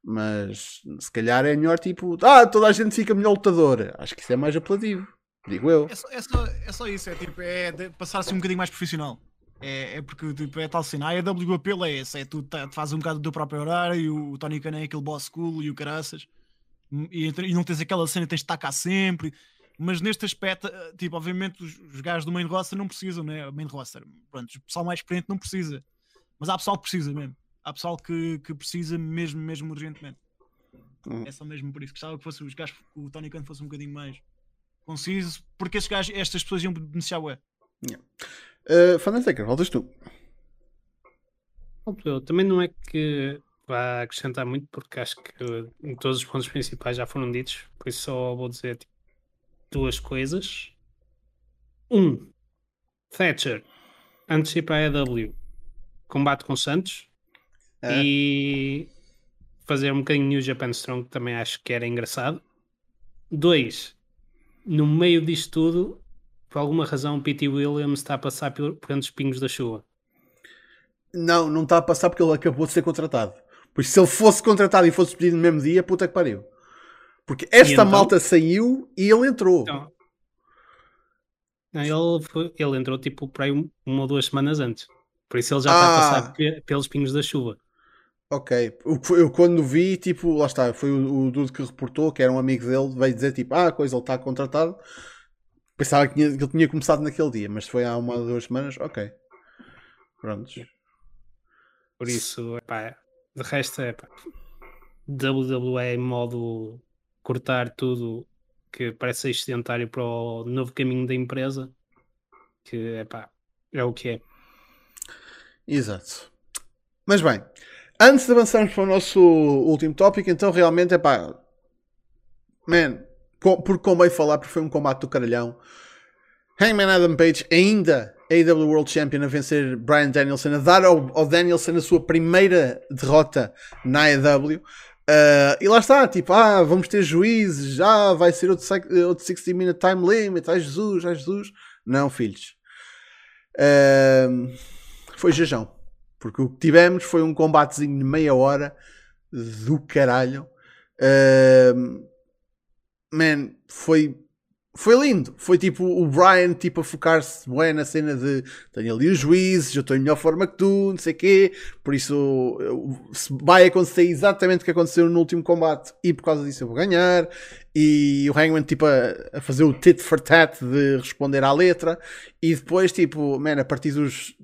Mas se calhar é melhor, tipo, ah, toda a gente fica melhor lutadora. Acho que isso é mais apelativo, digo eu. É só, é só, é só isso, é tipo, é passar-se um bocadinho mais profissional. É, é porque tipo, é tal cena. A AEW apelo é esse, é tu tá, fazes um bocado do teu próprio horário, e o Tony Khan é aquele boss cool e o caraças. E, entre- e não tens aquela cena, tens de estar cá sempre. Mas neste aspecto, eh, tipo, obviamente os, os gajos do main roster não precisam, né? O main roster, pronto, o pessoal mais experiente não precisa. Mas há pessoal que precisa mesmo. Há pessoal que, que precisa mesmo, mesmo urgentemente. Hum. É só mesmo por isso. Gostava que fosse os gajos, que o Tony Khan fosse um bocadinho mais conciso, porque estes gajos, estas pessoas iam beneficiar o Uh, Fandantaker, voltas tu. Eu também não é que vá acrescentar muito, porque acho que em todos os pontos principais já foram ditos, por isso só vou dizer tipo, duas coisas. Um, Thatcher, antes de ir para a EW, combate com Santos Ah. e fazer um bocadinho New Japan Strong, que também acho que era engraçado. Dois, no meio disto tudo, por alguma razão, P.T. Williams está a passar por, por entre os pingos da chuva. Não, não está a passar porque ele acabou de ser contratado. Por isso, se ele fosse contratado e fosse pedido no mesmo dia, puta que pariu. Porque esta então? malta saiu e ele entrou. Então, não, ele, foi- ele entrou tipo por aí um- uma ou duas semanas antes. Por isso ele já está a Ah. passar pe- pelos pingos da chuva. Ok. Eu quando vi, tipo, lá está, foi o, o Dude que reportou, que era um amigo dele, veio dizer tipo, ah, coisa, ele está contratado. Pensava que, tinha- que ele tinha começado naquele dia, mas foi há uma ou duas semanas, ok. Prontos. Por isso, epá, de resto, é WWE em modo cortar tudo que parece excedentário para o novo caminho da empresa. Que epá, é o que é. Exato. Mas bem, antes de avançarmos para o nosso último tópico, então realmente é pá. Man, com, porque convém falar, porque foi um combate do caralhão. Hangman Adam Page, ainda AEW World Champion, a vencer Brian Danielson, a dar ao, ao Danielson a sua primeira derrota na AEW. Uh, e lá está, tipo, ah, vamos ter juízes, já vai ser outro, outro 60 minute time limit, ai Jesus, ai Jesus. Não, filhos. Uh, foi jejão. Porque o que tivemos foi um combatezinho de meia hora do caralho. Uh, man, foi, foi lindo. Foi tipo o Brian tipo, a focar-se bem na cena de tenho ali os juízes, eu estou em melhor forma que tu, não sei o quê. Por isso vai acontecer exatamente o que aconteceu no último combate e por causa disso eu vou ganhar. E o Hangman tipo a, a fazer o tit for tat de responder à letra. E depois, tipo, man, a partir dos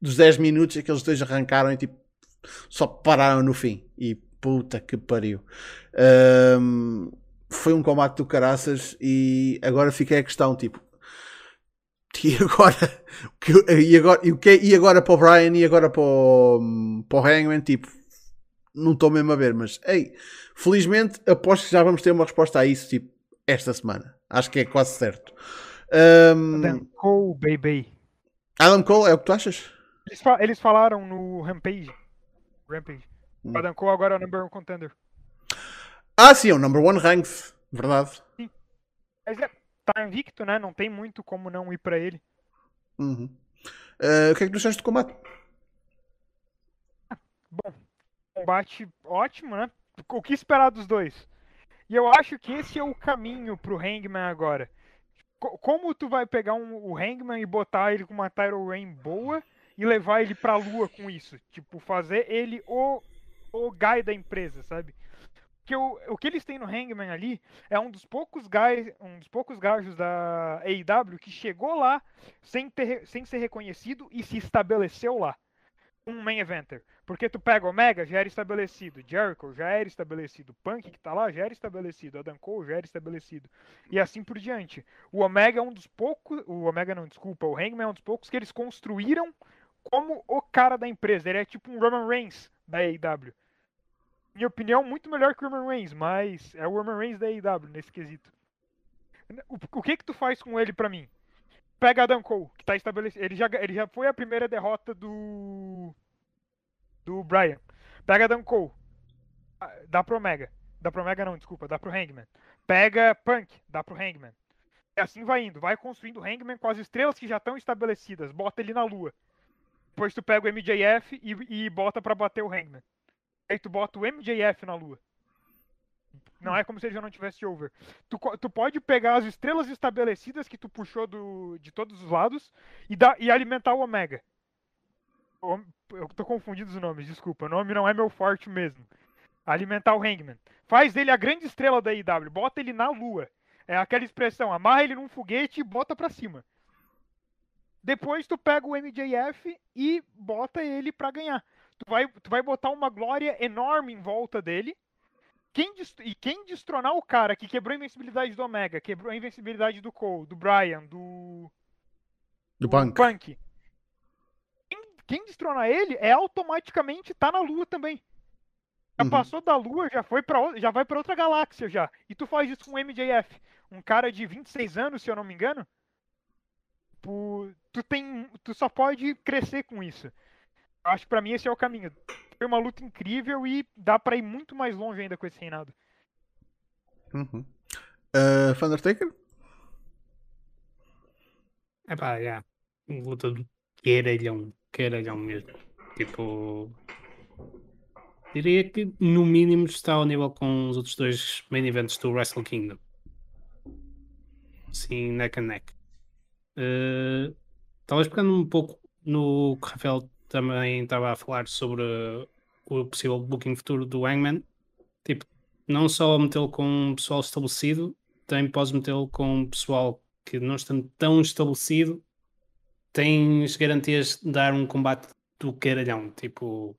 dos 10 minutos aqueles dois arrancaram e tipo só pararam no fim e puta que pariu Ahm, foi um combate do caraças e agora fica a questão tipo e agora e agora, e o que, e agora para o Brian e agora para o, para o Hangman tipo não estou mesmo a ver mas ei, felizmente aposto que já vamos ter uma resposta a isso tipo esta semana acho que é quase certo Ahm, Adam Cole, baby. Adam Cole é o que tu achas? Eles, fa- eles falaram no Rampage. Rampage. Hum. Adam Cole agora é o number one contender. Ah, sim, é o number one ranked. Verdade. Mas é, tá invicto, né? Não tem muito como não ir pra ele. Uhum. Ah, o que é que tu achaste do combate? Bom, combate ótimo, né? O que esperar dos dois? E eu acho que esse é o caminho pro Hangman agora. Co- Como tu vai pegar um- o Hangman e botar ele com uma title reign boa e levar ele pra lua com isso? Tipo, fazer ele o, o guy da empresa, sabe? Porque o, o que eles têm no Hangman ali é um dos poucos guys, um dos poucos gajos da AEW que chegou lá sem, ter, sem ser reconhecido e se estabeleceu lá um main eventer. Porque tu pega Omega, já era estabelecido. Jericho já era estabelecido. Punk que tá lá já era estabelecido. Adam Cole já era estabelecido. E assim por diante. O Omega é um dos poucos. O Omega não, desculpa. O Hangman é um dos poucos que eles construíram como o cara da empresa. Ele é tipo um Roman Reigns da AEW. Minha opinião, muito melhor que o Roman Reigns, mas é o Roman Reigns da AEW nesse quesito. O, o que que tu faz com ele pra mim? Pega Adam Cole, que tá estabelecido. Ele já, ele já foi a primeira derrota do. Do Brian. Pega Adam Cole. ah, Dá pro Omega. Dá pro Omega não, desculpa, dá pro Hangman. Pega Punk, dá pro Hangman. E assim vai indo, vai construindo o Hangman com as estrelas que já estão estabelecidas. Bota ele na lua. Depois tu pega o MJF e, e bota pra bater o Hangman. Aí tu bota o MJF na lua. Não é como se ele já não tivesse over. Tu, tu pode pegar as estrelas estabelecidas que tu puxou do, de todos os lados e, dar, e alimentar o Omega. Eu tô confundindo os nomes, desculpa. O nome não é meu forte mesmo. Alimentar o Hangman. Faz dele a grande estrela da IW. Bota ele na lua. É aquela expressão, amarra ele num foguete e bota pra cima. Depois tu pega o MJF e bota ele pra ganhar. Tu vai, tu vai botar uma glória enorme em volta dele. Quem e quem destronar o cara que quebrou a invencibilidade do Omega, quebrou a invencibilidade do Cole, do Brian, do, Do do Punk. Punk. Quem, quem destronar ele é automaticamente tá na lua também. Já Uhum. passou da lua, já foi para já vai para outra galáxia já. E tu faz isso com o MJF, um cara de 26 anos, se eu não me engano. Tu, tu tem tu só pode crescer com isso. Eu Acho que pra mim esse é o caminho. Foi uma luta incrível e dá pra ir muito mais longe ainda com esse reinado. Uhum. Uh, Undertaker? É pá, já. Luta do queiralhão. Queiralhão mesmo. Tipo. Diria que no mínimo está ao nível com os outros dois main events do Wrestle Kingdom. Sim, neck and neck. Eh, talvez pegando um pouco no que o Rafael também estava a falar sobre o possível booking futuro do Hangman. Tipo, não só metê-lo com um pessoal estabelecido, também podes metê-lo com um pessoal que não estando tão estabelecido, tens garantias de dar um combate do caralhão. Tipo,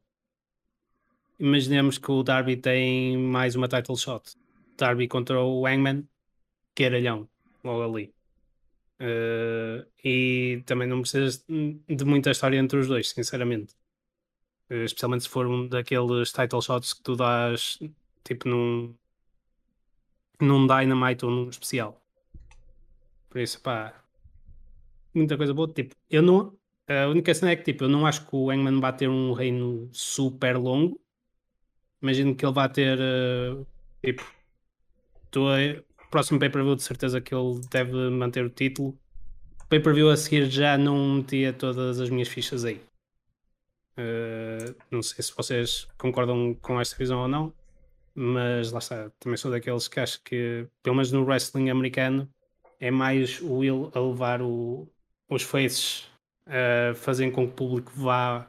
imaginemos que o Darby tem mais uma title shot. Darby contra o Hangman, caralhão, logo ali. Eh, e também não precisas de muita história entre os dois, sinceramente. Eh, especialmente se for um daqueles title shots que tu dás tipo num, num Dynamite ou num especial. Por isso, pá, muita coisa boa. Tipo, eu não. A única cena é que, tipo, eu não acho que o Hangman vai ter um reino super longo. Imagino que ele vai ter, eh, tipo, a- próximo pay-per-view de certeza que ele deve manter o título. Pay-per-view a seguir já não metia todas as minhas fichas aí. Eh, não sei se vocês concordam com esta visão ou não, mas lá está, também sou daqueles que acho que, pelo menos no wrestling americano, é mais o Will a levar o- os faces a fazerem com que o público vá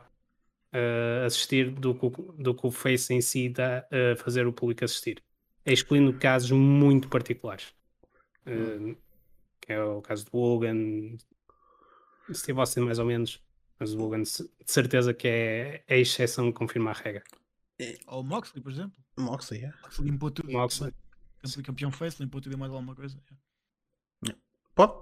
eh, assistir do que, do que o face em si dá a fazer o público assistir. Excluindo casos muito particulares. Eh, que é o caso do Hogan, Steve Austin mais ou menos, mas o Hogan de certeza que é a exceção que confirma a regra. Ou o Moxley, por exemplo. Moxley, é. Moxley limpou tudo. Moxley. Campeão- Campeão face, limpou tudo e mais alguma coisa. Pode?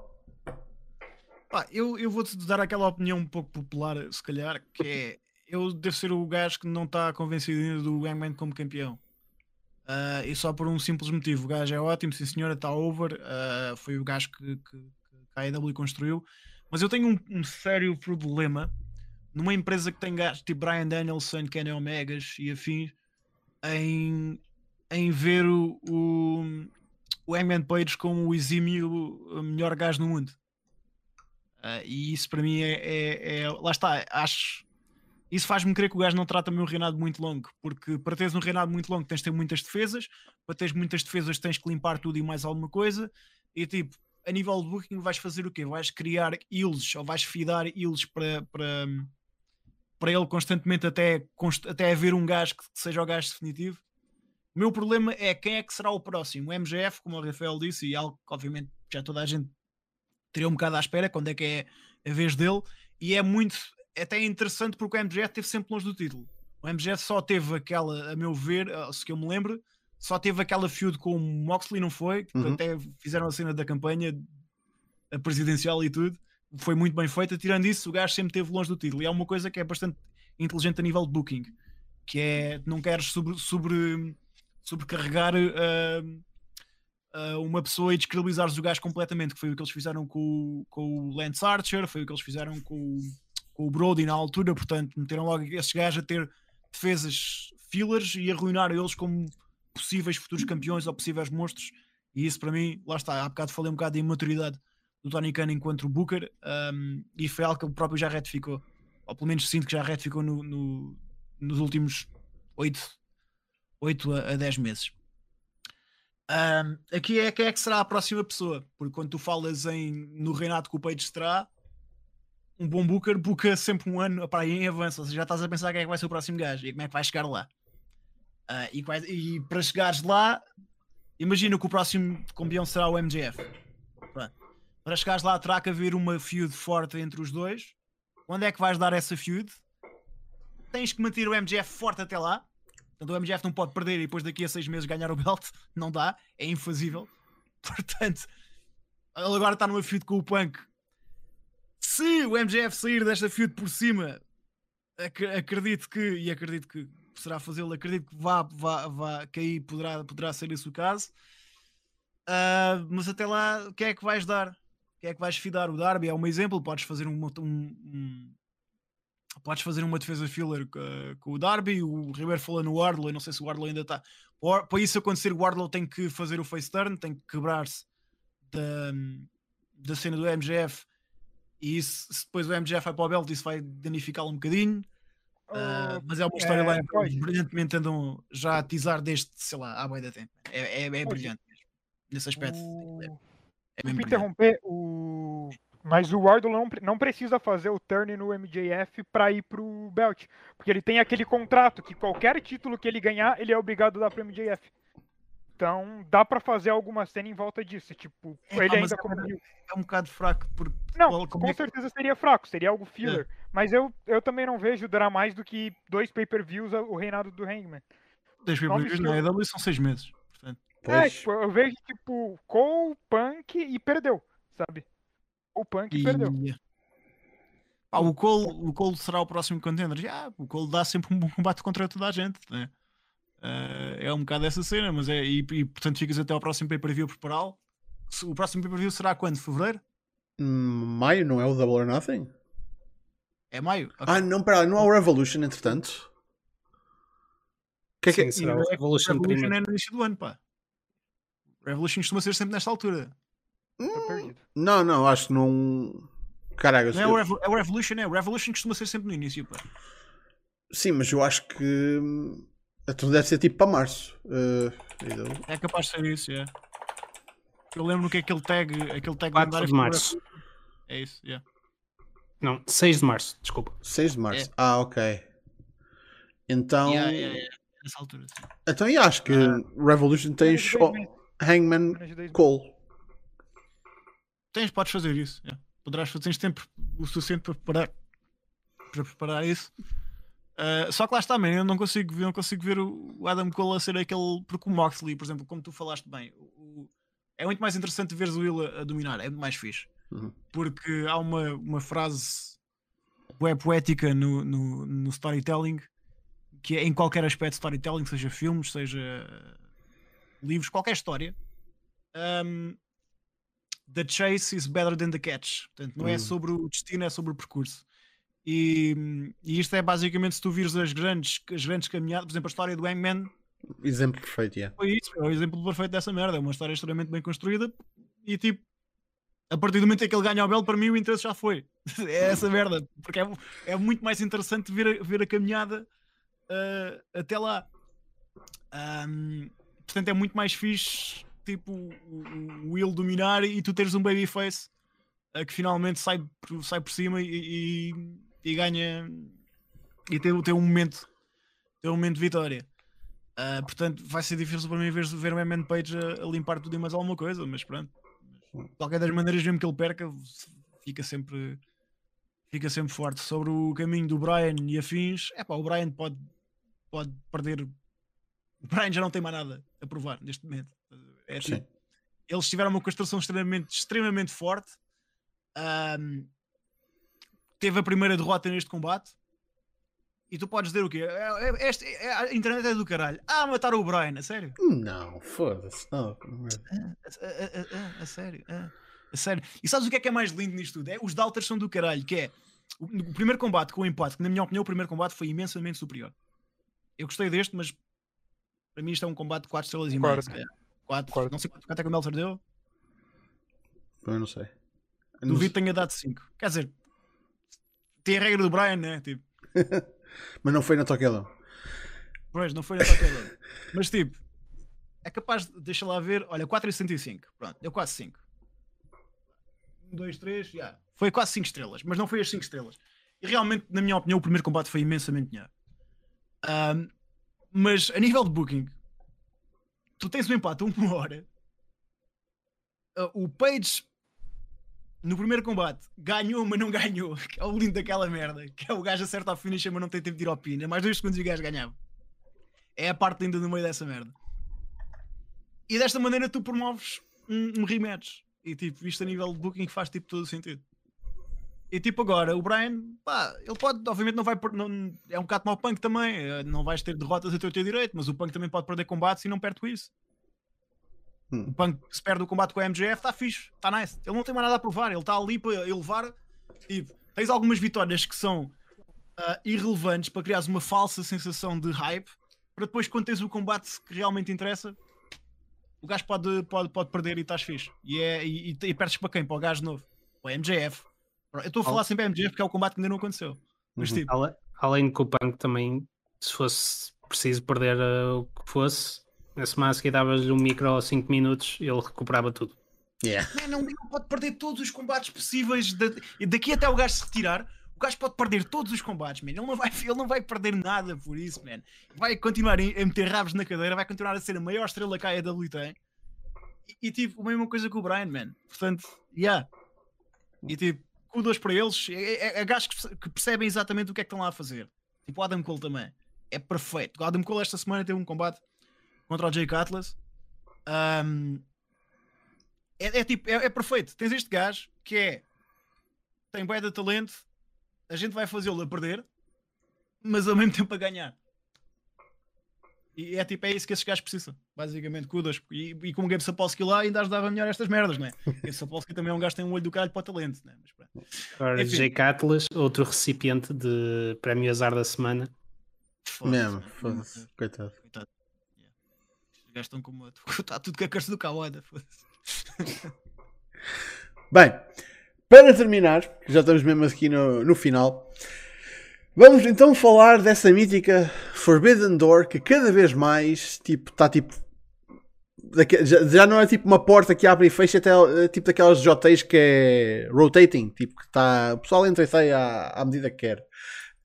Pá, eu, eu vou-te dar aquela opinião um pouco popular, se calhar, que é eu devo ser o gajo que não está convencido ainda do Hangman como campeão. Ah, e só por um simples motivo. O gajo é ótimo, sim senhora, está over. ah, foi o gajo que, que, que a AEW construiu. Mas eu tenho um, um sério problema numa empresa que tem gajos tipo Brian Danielson, Kenny Omegas e afins em, em ver o, o, o Hangman Page como o exímio melhor gajo no mundo. Ah, e isso para mim é, é- é- Lá está, acho. Isso faz-me crer que o gajo não trata também um reinado muito longo, porque para teres um reinado muito longo tens de ter muitas defesas, para teres muitas defesas tens que limpar tudo e mais alguma coisa, e tipo, a nível de booking vais fazer o quê? Vais criar ilhos ou vais fidar ilhos para, para, para ele constantemente até, até haver um gajo que seja o gajo definitivo. O meu problema é quem é que será o próximo. O MGF, como o Rafael disse, e algo que obviamente já toda a gente teria um bocado à espera quando é que é a vez dele, e é muito é até interessante porque o MGF esteve sempre longe do título. O MGF só teve aquela, a meu ver, eh, se que eu me lembro, só teve aquela feud com o Moxley, não foi? Que Uhum. até fizeram a cena da campanha a presidencial e tudo. Foi muito bem feita. Tirando isso, o gajo sempre esteve longe do título. E é uma coisa que é bastante inteligente a nível de booking, que é não queres sobre, sobre, sobrecarregar ah, ah, uma pessoa e descredibilizares o gajo completamente, que foi o que eles fizeram com, o- com o Lance Archer, foi o que eles fizeram com, o- o Brody na altura, portanto, meteram logo esses gajos a ter defesas fillers e arruinaram eles como possíveis futuros campeões ou possíveis monstros. E isso para mim, lá está, há bocado falei um bocado da imaturidade do Tony Khan enquanto o Booker, um, e foi algo que ele próprio já retificou. ou pelo menos sinto que já retificou no, no- nos últimos 8, 8 a, a 10 meses. Ahm, aqui é quem é que será a próxima pessoa, porque quando tu falas em, no reinado que o Page terá, um bom Booker buca sempre um ano para em avanço, ou seja, já estás a pensar quem é que vai ser o próximo gajo e como é que vai chegar lá. Ah, e, e para chegares lá, imagina que o próximo campeão será o MJF. Pronto. Para chegares lá, terá que haver uma feud forte entre os dois. Quando é que vais dar essa feud? Tens que manter o MJF forte até lá. Portanto, o MJF não pode perder e depois daqui a seis meses ganhar o belt. Não dá, é infazível. Portanto, ele agora está numa feud com o Punk. Se o MJF sair desta feud por cima, ac- acredito que, e acredito que será fazê-lo, acredito que vá, vá, vá, que aí poderá, poderá ser esse o caso. Ah, mas até lá, o que é que vais dar? O que é que vais fidar? O Darby é um exemplo, podes fazer um, um- um- podes fazer uma defesa filler co- com, o Darby, o Ribeiro falou no Wardlow, não sei se o Wardlow ainda está. Para isso acontecer, o Wardlow tem que fazer o face turn, tem que quebrar-se da, da cena do MGF e isso, se depois o MGF vai para o belt, isso vai danificá-lo um bocadinho. Oh, mas é uma história lá é, que eles pois. brilhantemente andam já a teasar desde, sei lá, há bem da tempo. É, é, é brilhante mesmo. Nesse aspecto. o- É, é interromper, o... mas o Wardlow não, não precisa fazer o turn no MJF pra ir pro belt, porque ele tem aquele contrato que qualquer título que ele ganhar, ele é obrigado a dar pro MJF. Então, dá pra fazer alguma cena em volta disso, tipo, É, ele ainda é como. É um bocado fraco porque Não, com é certeza seria fraco, seria algo filler. Mas eu, eu também não vejo durar mais do que dois pay-per-views o reinado do Hangman. dois pay-per-views na EW são seis meses. Portanto, É, tipo, eu vejo, tipo, Cole, Punk e perdeu, sabe? O Punk e perdeu. Ah, o, Cole, o Cole será o próximo contender. Já, o Cole dá sempre um bom combate contra toda a gente. Né? Ah, é um bocado essa cena, mas é. E, e, portanto ficas até ao próximo pay-per-view a prepará-lo. O próximo pay-per-view será quando? Fevereiro? Hum, Maio não é o Double or Nothing? É maio? Ok. Ah, não, pera, não há o Revolution, entretanto. O que é que é? Sim, será o Revolution Revolution primeiro. é no início do ano, pá. Revolution costuma ser sempre nesta altura. Tô perdido. Não, não, acho que não. Caralho, Não é o, Revo- é o Revolution, é. O Revolution costuma ser sempre no início, pá. sim, mas eu acho que. Então deve ser tipo para março. Uh, É capaz de ser isso, é. Eu lembro que aquele tag, aquele tag 4 lendário de março. Revolution. É isso, yeah. Não, 6 de março, desculpa. 6 de março. Ah, ok. Então. É. Yeah, yeah, yeah. Nessa altura, sim. Então eu acho que Revolution só dois meses, Hangman. Cole. Tens, podes fazer isso. yeah. Poderás fazer, tens tempo o suficiente para preparar, para preparar isso. Ah, só que lá está, man, eu não consigo, ver- não consigo ver o Adam Cole a ser aquele. Porque o Moxley, por exemplo, como tu falaste bem, o- é muito mais interessante veres o Will a, a dominar, é muito mais fixe. Uhum. Porque há uma, uma frase bué poética no, no, no storytelling que é em qualquer aspecto de storytelling, seja filmes, seja livros, qualquer história. um, the chase is better than the catch. Portanto, não é Hum. sobre o destino, é sobre o percurso. E, e isto é basicamente se tu vires as grandes, as grandes caminhadas, por exemplo, a história do Hangman Exemplo perfeito, yeah. foi isso, é o exemplo perfeito dessa merda. É uma história extremamente bem construída e tipo, a partir do momento em que ele ganha o belo, para mim o interesse já foi. É essa merda, porque é, é muito mais interessante ver a, ver a caminhada ah, até lá. Ahm, portanto, é muito mais fixe, tipo, o, o Will dominar e tu teres um babyface ah, que finalmente sai, por- sai por cima e, e, e ganha e ter, ter um momento ter um momento de vitória. Ah, portanto, vai ser difícil para mim ver, ver o Eman Page a, a limpar tudo e mais alguma coisa, mas pronto. De qualquer das maneiras, mesmo que ele perca, fica sempre, fica sempre forte. Sobre o caminho do Brian e afins, é pá, o Brian pode, pode perder. O Brian já não tem mais nada a provar neste momento. É tipo, eles tiveram uma construção extremamente, extremamente forte. Ahm, teve a primeira derrota neste combate. E tu podes dizer o quê? É- é- este- é- a internet é do caralho. Ah, mataram o Brian, a sério? Não, foda-se. Não. A, a- a- a- a sério, a, a sério. E sabes o que é que é mais lindo nisto tudo? É, os doubters são do caralho, que é o, o primeiro combate com o empate, que na minha opinião o primeiro combate foi imensamente superior. Eu gostei deste, mas para mim isto é um combate de 4 estrelas e meia. Concordo. se calhar. Quatro. Concordo. Não sei quanto é que o Meltzer deu. Eu não sei. Duvido que tenha dado 5. Quer dizer, tem a regra do Brian, né? Tipo, Mas não foi na Toquedão. pois, não foi na Toquedão. Mas tipo, é capaz de, deixa lá ver, olha, 4,65. Pronto, deu quase 5. 1, 2, 3, já. Foi quase 5 estrelas, mas não foi as 5 estrelas. E realmente, na minha opinião, o primeiro combate foi imensamente melhor. Ahm, mas a nível de booking, tu tens um empate a uma hora. Ah, o Page no primeiro combate ganhou, mas não ganhou. Que é o lindo daquela merda. Que é o gajo acerta a finisher, mas não tem tempo de ir ao pin. É mais dois segundos e o gajo ganhava. É a parte linda no meio dessa merda. E desta maneira tu promoves um, um rematch. E tipo, isto a nível de booking faz tipo todo o sentido. E tipo agora, o Brian, pá, ele pode, obviamente não vai, não, é um bocado o Punk também, eh, não vais ter derrotas a teu direito, mas o Punk também pode perder combates e não perde com isso. Hum. O Punk se perde o combate com a MJF, está fixe, está nice. Ele não tem mais nada a provar, ele está ali para elevar. Tipo, tens algumas vitórias que são ah, irrelevantes para criares uma falsa sensação de hype, para depois quando tens o combate que realmente interessa, o gajo pode, pode, pode perder e estás fixe. E, é, e, e, e perdes para quem? Para o gajo novo. Para o MJF. Eu estou a falar sempre MJF porque é o combate que ainda não aconteceu. Mas Uhum. tipo, Ale- Além que o Punk também, se fosse preciso perder uh, o que fosse, na semana a seguir davas um micro a 5 minutos ele recuperava tudo. Yeah. Man, não, não pode perder todos os combates possíveis. da- e daqui até o gajo se retirar, o gajo pode perder todos os combates, man. Ele não vai, ele não vai perder nada por isso, man. Vai continuar a, a meter rabos na cadeira, vai continuar a ser a maior estrela que a AEW tem. E, e tipo, a mesma coisa que o Brian, man. Portanto, yeah. E tipo, kudos para eles. É, é, é gajos que, que percebem exatamente o que é que estão lá a fazer. Tipo, o Adam Cole também. É perfeito. O Adam Cole esta semana teve um combate contra o Jake Atlas. Ahm, é, é tipo, é, é perfeito. Tens este gajo que é tem bué de talento, a gente vai fazê-lo a perder, mas ao mesmo tempo a ganhar. E é tipo, é isso que esses gajos precisam, basicamente, kudos. E, e como o Gabe Sapolsky lá ainda ajudava melhor estas merdas, não é? Gabe Sapolsky também é um gajo que tem um olho do caralho para o talento, não é? Mas pronto. Agora, Enfim. Jake Atlas, outro recipiente de prémio azar da semana. Foda-se, Mesmo. Coitado. Coitado. Os gajos estão como. Está tudo com a curse do Kawada, foda-se. Bem, para terminar, já estamos mesmo aqui no, no final, vamos então falar dessa mítica Forbidden Door que cada vez mais tipo está tipo. Já, já não é tipo uma porta que abre e fecha, até é tipo daquelas JTs que é rotating, tipo que está. O pessoal entra e sai à, à medida que quer.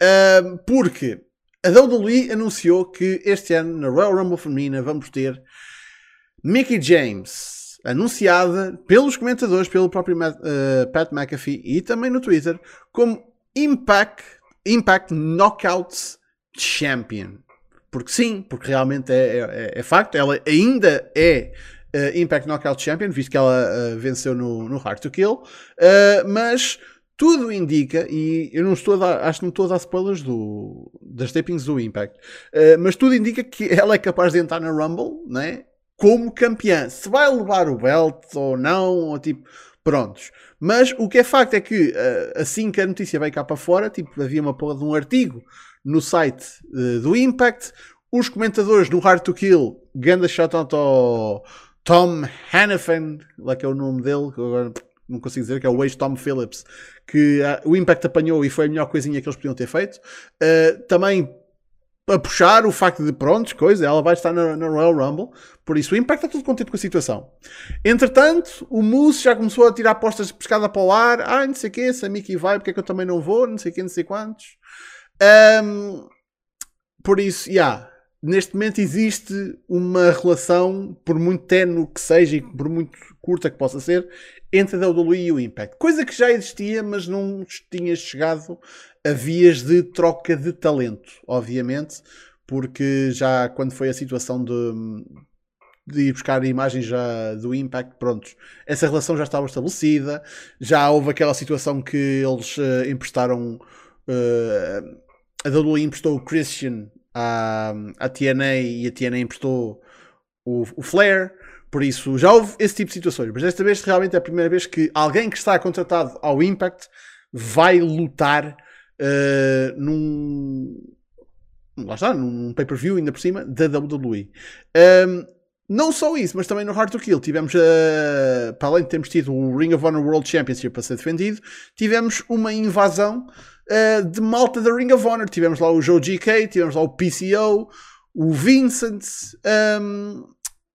Ahm, porque a WWE anunciou que este ano na Royal Rumble Feminina vamos ter Mickey James, anunciada pelos comentadores, pelo próprio Matt- eh, Pat McAfee e também no Twitter, como Impact, Impact Knockouts Champion. Porque sim, porque realmente é, é- é facto, ela ainda é eh, Impact Knockout Champion, visto que ela eh, venceu no, no Hard to Kill, mas tudo indica, e eu não estou a dar, acho que não estou a dar spoilers do, das tapings do Impact, eh, mas tudo indica que ela é capaz de entrar na Rumble, né? como campeã. Se vai levar o belt ou não, ou tipo, prontos. Mas o que é facto é que eh, assim que a notícia veio cá para fora, tipo, havia uma porra de um artigo no site eh, do Impact, os comentadores do Hard to Kill, ganda shoutout ao Tom Hannafan, lá que é o nome dele, que agora não consigo dizer, que é o ex-Tom Phillips, que ah, o Impact apanhou e foi a melhor coisinha que eles podiam ter feito. Eh, também a puxar o facto de, prontos, coisa, ela vai estar na, na Royal Rumble, por isso o Impact está tudo contente com a situação. Entretanto, o Moose já começou a tirar apostas de pescada para o ar, ah, não sei o que, se a Mickey vai, porque é que eu também não vou, não sei o que, não sei quantos. Ahm, por isso, já, neste momento existe uma relação, por muito tenue que seja e por muito curta que possa ser, entre a WWE e o Impact. Coisa que já existia, mas não tinha chegado a vias de troca de talento, obviamente, porque já quando foi a situação de, de ir buscar imagens já do Impact, prontos, essa relação já estava estabelecida, já houve aquela situação que eles eh, emprestaram, eh, a WWE emprestou o Christian à, à TNA e a TNA emprestou o, o Flair, por isso já houve esse tipo de situações, mas desta vez realmente é a primeira vez que alguém que está contratado ao Impact vai lutar eh, num lá está, num pay-per-view ainda por cima da WWE. Um, não só isso, mas também no Hard to Kill tivemos, uh, para além de termos tido o Ring of Honor World Championship a ser defendido, tivemos uma invasão uh, de malta da Ring of Honor. Tivemos lá o Joe GK, tivemos lá o PCO, o Vincent, um,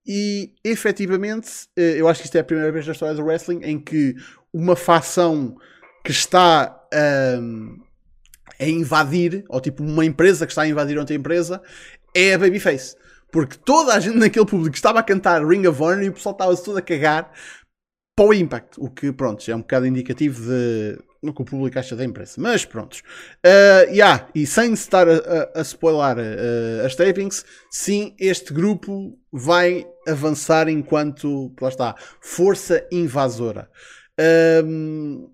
e efetivamente, uh, eu acho que isto é a primeira vez na história do wrestling em que uma facção que está um, a invadir, ou tipo uma empresa que está a invadir outra empresa, é a Babyface. Porque toda a gente naquele público estava a cantar Ring of Honor e o pessoal estava-se todo a cagar para o Impact. O que, pronto, é um bocado indicativo de no que o público acha da imprensa. Mas prontos. Uh, yeah, e sem estar a, a, a spoiler uh, as tapings, sim, este grupo vai avançar enquanto, lá está, força invasora. Um,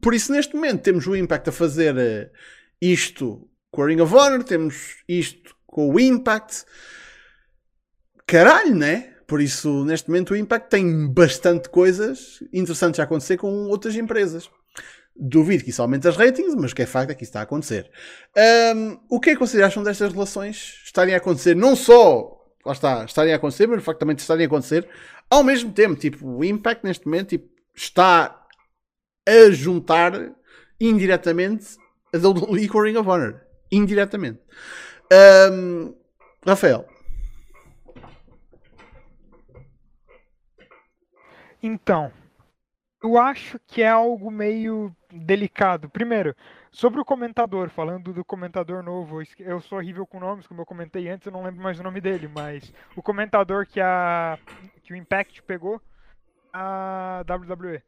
por isso, neste momento, temos o Impact a fazer uh, isto com a Ring of Honor, temos isto com o Impact caralho, né? Por isso, neste momento, o Impact tem bastante coisas interessantes a acontecer com outras empresas. Duvido que isso aumente as ratings, mas que é facto é que isso está a acontecer. Um, o que é que vocês acham destas relações estarem a acontecer? Não só, lá está, estarem a acontecer, mas de facto também estarem a acontecer ao mesmo tempo. Tipo, o Impact neste momento tipo, está a juntar indiretamente a WWE com a Ring of Honor. Indiretamente. Um, Rafael. Então, eu acho que é algo meio delicado. Primeiro, sobre o comentador, falando do comentador novo, eu sou horrível com nomes, como eu comentei antes, eu não lembro mais o nome dele, mas o comentador que a que o Impact pegou a WWE.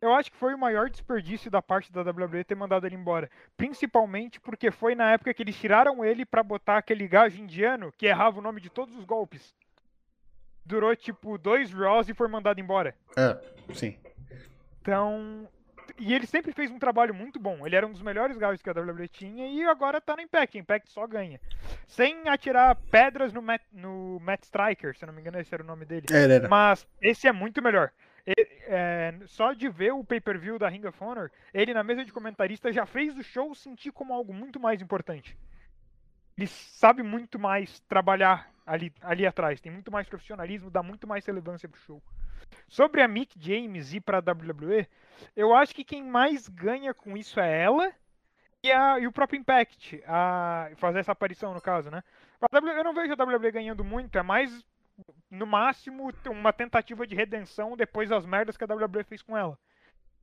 Eu acho que foi o maior desperdício da parte da WWE ter mandado ele embora. Principalmente porque foi na época que eles tiraram ele para botar aquele gajo indiano que errava o nome de todos os golpes durou tipo dois Raws e foi mandado embora. É, sim. Então. E ele sempre fez um trabalho muito bom. Ele era um dos melhores gajos que a WWE tinha e agora tá no Impact. Impact só ganha. Sem atirar pedras no Matt, no Matt Striker, se não me engano, esse era o nome dele. Era, era. Mas esse é muito melhor. Ele, é, só de ver o pay-per-view da Ring of Honor, ele na mesa de comentarista já fez o show sentir como algo muito mais importante. Ele sabe muito mais trabalhar ali, ali atrás. Tem muito mais profissionalismo, dá muito mais relevância pro show. Sobre a Mick James ir pra WWE, eu acho que quem mais ganha com isso é ela e, a, e o próprio Impact, a fazer essa aparição no caso, né? eu não vejo a WWE ganhando muito, é mais no máximo uma tentativa de redenção depois das merdas que a WWE fez com ela.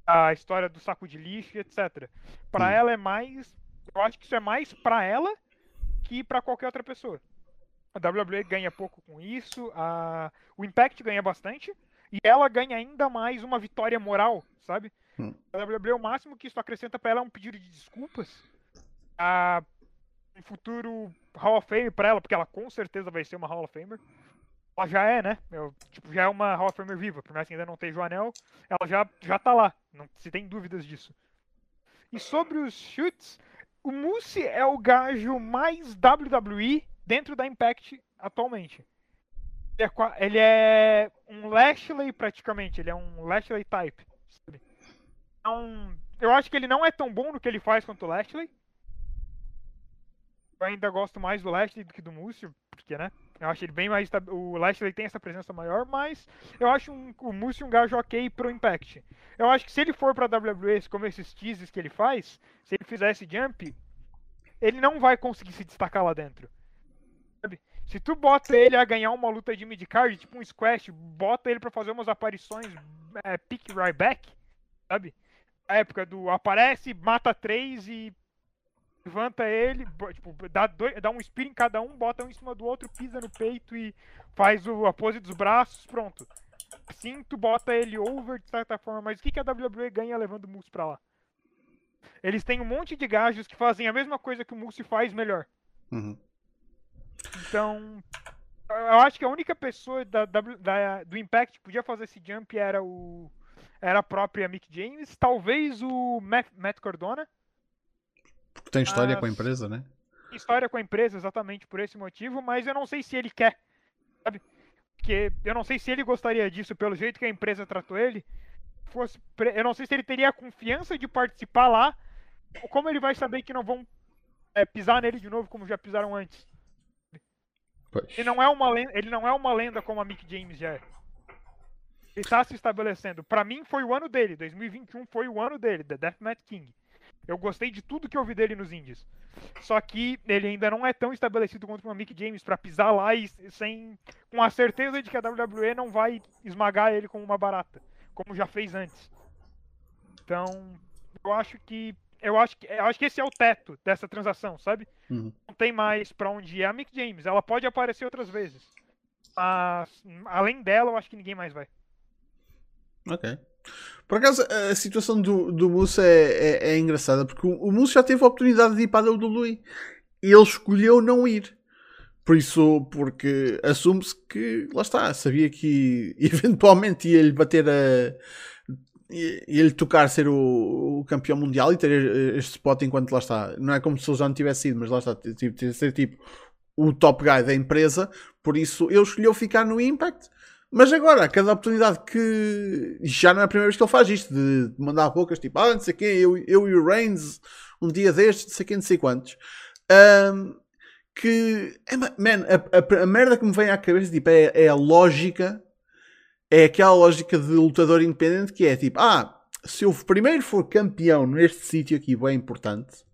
A história do saco de lixo, etc. Para ela é mais, eu acho que isso é mais para ela que para qualquer outra pessoa. A WWE ganha pouco com isso, a... o Impact ganha bastante, e ela ganha ainda mais uma vitória moral, sabe? Hum. A WWE, o máximo que isso acrescenta para ela é um pedido de desculpas. A... Um futuro Hall of Fame para ela, porque ela com certeza vai ser uma Hall of Famer. Ela já é, né? Eu, tipo, já é uma Hall of Famer viva, por mais que ainda não esteja o anel, ela já, já tá lá, não se tem dúvidas disso. E sobre os chutes, o Moose é o gajo mais WWE dentro da Impact atualmente. Ele é, ele é um Lashley praticamente, ele é um Lashley type. Então, eu acho que ele não é tão bom no que ele faz quanto o Lashley. Eu ainda gosto mais do Lashley do que do Moose, porque, né? Eu acho ele bem mais. O Lashley tem essa presença maior, mas eu acho um, o Moose um gajo ok pro Impact. Eu acho que se ele for pra WWE, como esses teases que ele faz, se ele fizer esse jump, ele não vai conseguir se destacar lá dentro. Se tu bota ele a ganhar uma luta de midcard, tipo um squash, bota ele para fazer umas aparições é, pick right back, sabe? A época do aparece, mata três e levanta ele, tipo, dá, dois, dá um spear em cada um, bota um em cima do outro, pisa no peito e faz o, a pose dos braços, pronto. Sim, tu bota ele over de certa forma, mas o que, que a WWE ganha levando o Moose pra lá? Eles têm um monte de gajos que fazem a mesma coisa que o Moose faz melhor. Uhum. Então, eu acho que a única pessoa da, da, da, do Impact que podia fazer esse jump era o era a própria Mick James, talvez o Matt, Matt Cordona. Porque tem história com a empresa, né? História com a empresa, exatamente por esse motivo, mas eu não sei se ele quer, sabe? Porque eu não sei se ele gostaria disso pelo jeito que a empresa tratou ele. Fosse, eu não sei se ele teria a confiança de participar lá, ou como ele vai saber que não vão é, pisar nele de novo como já pisaram antes. Ele não é uma lenda, ele não é uma lenda como a Mick James já é. Ele tá se estabelecendo. Pra mim foi o ano dele, 2021 foi o ano dele, The Deathmatch King. Eu gostei de tudo que eu vi dele nos indies. Só que ele ainda não é tão estabelecido quanto o Mick James pra pisar lá e sem com a certeza de que a WWE não vai esmagar ele como uma barata, como já fez antes. Então, eu acho que eu acho que eu acho que esse é o teto dessa transação, sabe? Uhum. Não tem mais pra onde ir. A Mick James, ela pode aparecer outras vezes. Mas além dela, eu acho que ninguém mais vai. Ok. Por acaso, a situação do, do Moose é, é, é engraçada porque o, o Moose já teve a oportunidade de ir para a WWE e ele escolheu não ir. Por isso, porque assume-se que, lá está, sabia que eventualmente ia-lhe bater a. ia-lhe tocar ser o, o campeão mundial e ter este spot enquanto lá está. Não é como se ele já não tivesse sido, mas lá está, tipo, ser tipo o top guy da empresa. Por isso, ele escolheu ficar no Impact. Mas agora, a cada oportunidade que. Já não é a primeira vez que ele faz isto, de mandar bocas tipo, ah, não sei quê, eu, eu e o Reigns, um dia destes, não sei quê, não sei quantos. Um, que. É, man, a, a, a, merda que me vem à cabeça tipo, é, é, a lógica. É aquela lógica de lutador independente que é tipo, ah, se eu primeiro for campeão neste sítio aqui bem importante,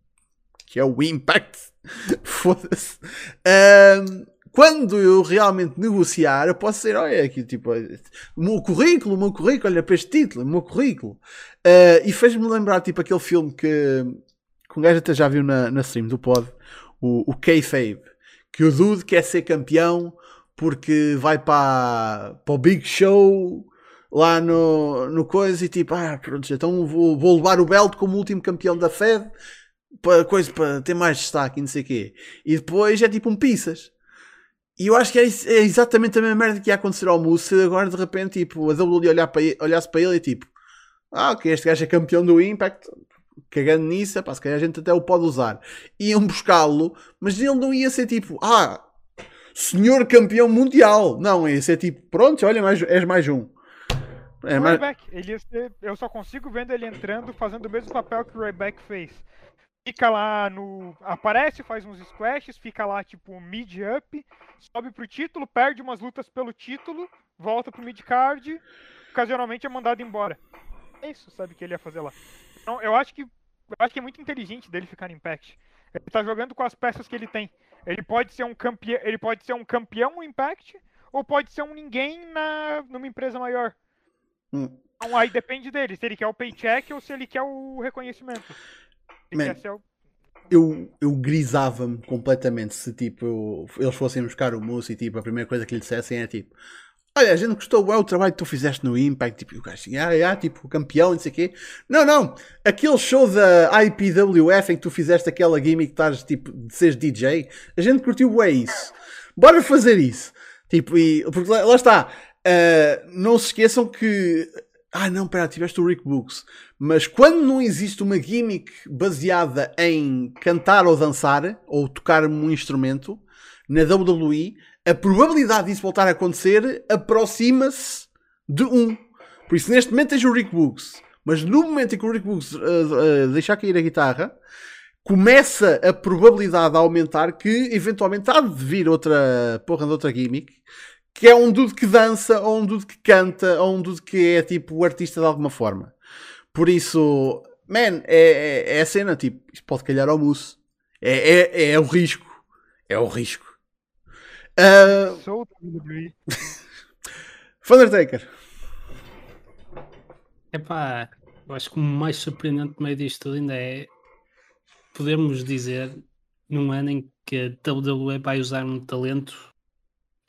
que é o Impact, foda-se. Um, quando eu realmente negociar, eu posso dizer, olha aqui, tipo, o meu currículo, o meu currículo, olha para este título, o meu currículo. Uh, e fez-me lembrar, tipo, aquele filme que, que um gajo até já viu na, na stream do pod, o, o K-Fave, que o Dude quer ser campeão porque vai para, para o Big Show lá no, no coisa e tipo, ah, pronto, então vou, vou levar o belt como último campeão da Fed para, coisa, para ter mais destaque e não sei o quê. E depois é tipo um pizzas. E eu acho que é, é, exatamente a mesma merda que ia acontecer ao Moose agora de repente tipo, a WWE olhar para olhasse para ele e tipo, ah, ok, este gajo é campeão do Impact, cagando nisso, pá, se calhar a gente até o pode usar. Iam buscá-lo, mas ele não ia ser tipo, ah, senhor campeão mundial. Não, ia ser tipo, pronto, olha, mais, és mais um. É, mais... Ele ser, eu só consigo vendo ele entrando fazendo o mesmo papel que o Ryback fez fica lá no. Aparece, faz uns squashes, fica lá tipo mid-up, sobe pro título, perde umas lutas pelo título, volta pro mid-card, ocasionalmente é mandado embora. É isso, sabe, que ele ia fazer lá. Então, eu acho que. Eu acho que é muito inteligente dele ficar no Impact. Ele tá jogando com as peças que ele tem. Ele pode ser um campeão. Ele pode ser um campeão no Impact, ou pode ser um ninguém na, numa empresa maior. Hum. Então aí depende dele, se ele quer o paycheck ou se ele quer o reconhecimento. Man, eu, eu grisava-me completamente se tipo eu, eles fossem buscar o Moose e tipo a primeira coisa que lhe dissessem é tipo Olha, a gente gostou é o trabalho que tu fizeste no Impact, tipo, o gajo assim, ah, ah, tipo, campeão, não sei o quê. Não, não, aquele show da IPWF em que tu fizeste aquela gimmick que estás, tipo, de seres DJ, a gente curtiu é isso. Bora fazer isso. Tipo, e, porque lá, lá está, uh, não se esqueçam que ah, não, pera, tiveste o Rick Books. Mas quando não existe uma gimmick baseada em cantar ou dançar, ou tocar um instrumento, na WWE, a probabilidade disso voltar a acontecer aproxima-se de 1. Um. Por isso, neste momento, tens o Rick Books. Mas no momento em que o Rick Books uh, uh, deixar cair a guitarra, começa a probabilidade a aumentar que eventualmente há de vir outra porra de outra gimmick que é um dude que dança, ou um dude que canta, ou um dude que é tipo artista de alguma forma. Por isso, man, é, é, é a cena, tipo, isto pode calhar ao mousse. É, é, é o risco. É o risco. Uh... Sou Undertaker. Epá, eu acho que o mais surpreendente no meio disto tudo ainda é podermos dizer num ano em que a WWE vai usar um talento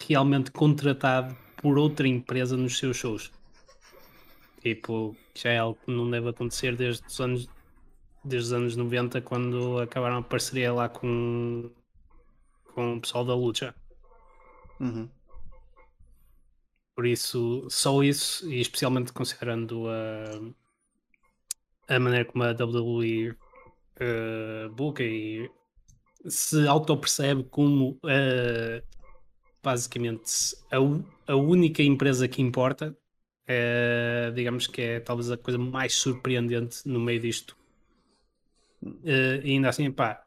realmente contratado por outra empresa nos seus shows. Tipo, já é algo que não deve acontecer desde os anos, desde os anos 90, quando acabaram a parceria lá com, com o pessoal da luta. Uhum. Por isso, só isso, e especialmente considerando a, a maneira como a WWE uh, eh, book e se auto-percebe como uh, basicamente a, a única empresa que importa, é, digamos que é talvez a coisa mais surpreendente no meio disto. Uh, e ainda assim, pá,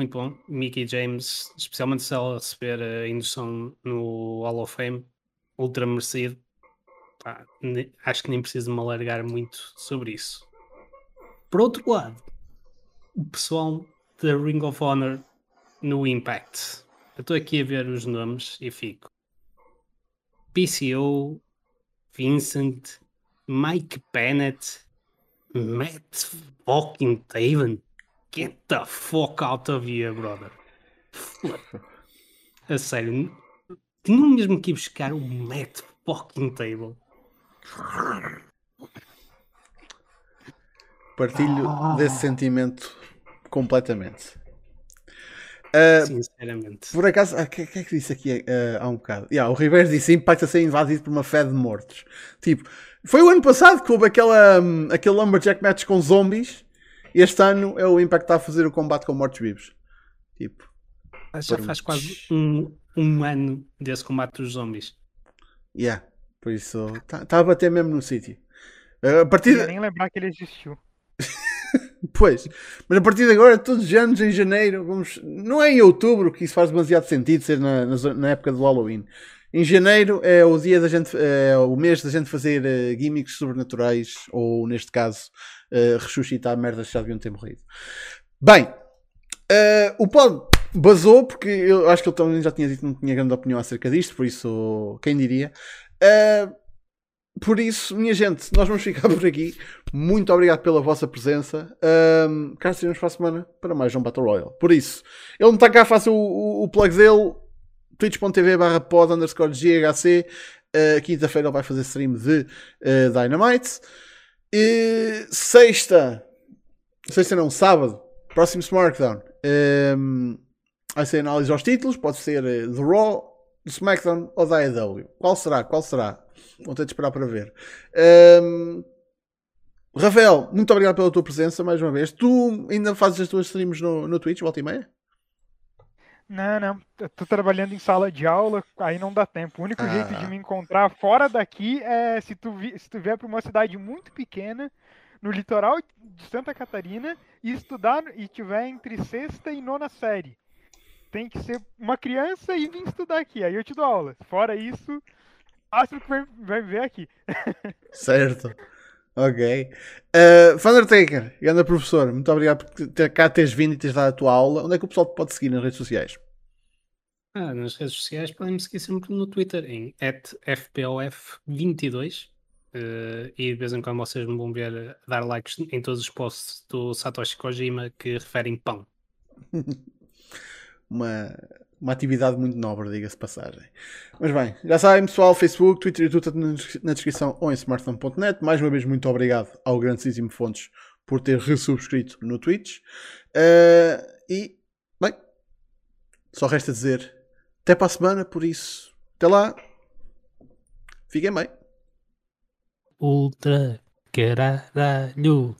muito bom. Mickey James, especialmente se ela receber a indução no Hall of Fame, ultra merecido. Pá, acho que nem preciso me alargar muito sobre isso. Por outro lado, o pessoal da Ring of Honor no Impact. Eu estou aqui a ver os nomes e fico. PCO, Vincent, Mike Bennett, Matt fucking Taven. Get the fuck out of here, brother. A sério, tinham mesmo que ir buscar o Matt fucking Table. Partilho desse sentimento completamente. Ah, Sinceramente. por acaso, o que, que é que disse aqui ah, há um bocado? Yeah, o Ribeiro disse a ser invadido por uma fé de mortos. Tipo, foi o ano passado que houve aquela, hum, aquele Lumberjack match com zombies. Este ano é o Impact que está a fazer o combate com mortos-vivos. Tipo, Já por- faz quase um, um ano desse combate dos zombies. yeah. Por isso, está a bater mesmo no sítio. Ah, a partir Não nem lembrar que ele existiu. Pois, mas a partir de agora, todos os anos, em janeiro, vamos. Não é em outubro que isso faz demasiado sentido ser na, na, na época do Halloween. Em janeiro é o dia da gente, é o mês da gente fazer eh, gimmicks sobrenaturais, ou neste caso, eh, ressuscitar merdas que já deviam ter morrido. Bem, eh, o pod basou, porque eu acho que ele também já tinha dito que não tinha grande opinião acerca disto, por isso, quem diria. Eh, por isso, minha gente, nós vamos ficar por aqui. Muito obrigado pela vossa presença. Um, cá estaremos para a semana para mais um Battle Royale. Por isso, ele não está cá, faça o, o, o plug dele. twitch.tv barra pod underscore GHC. Uh, Quinta-feira ele vai fazer stream de uh, Dynamite. E sexta, sexta não, sábado, próximo SmackDown. Um, vai ser análise aos títulos. Pode ser uh, do Raw, do SmackDown ou da AEW. Qual será? Qual será? Vou ter de esperar para ver. Um, Rafael, muito obrigado pela tua presença mais uma vez. Tu ainda fazes as tuas streams no, no Twitch, volta e meia? Não, não. Eu tô trabalhando em sala de aula, aí não dá tempo. O único jeito Ah. de me encontrar fora daqui é se tu, vi, se tu vier para uma cidade muito pequena, no litoral de Santa Catarina, e estudar e tiver entre sexta e nona série. Tem que ser uma criança e vir estudar aqui, aí eu te dou aula. Fora isso, astro que vai, vai ver aqui. Certo. Ok. Uh, grande professor, muito obrigado por ter, cá teres vindo e teres dado a tua aula. Onde é que o pessoal te pode seguir nas redes sociais? Ah, nas redes sociais podem me seguir sempre no Twitter em FPOF22 eh, e de vez em quando vocês me vão ver dar likes em todos os posts do Satoshi Kojima que referem pão. Uma, uma atividade muito nobre, diga-se passagem. Mas bem, já sabem, pessoal, Facebook, Twitter e tudo na descri- na descrição ou em smartphone.net. Mais uma vez, muito obrigado ao grandíssimo Fontes por ter resubscrito no Twitch. Uh, e, bem, só resta dizer até para a semana, por isso, até lá. Fiquem bem. Ultra caralho.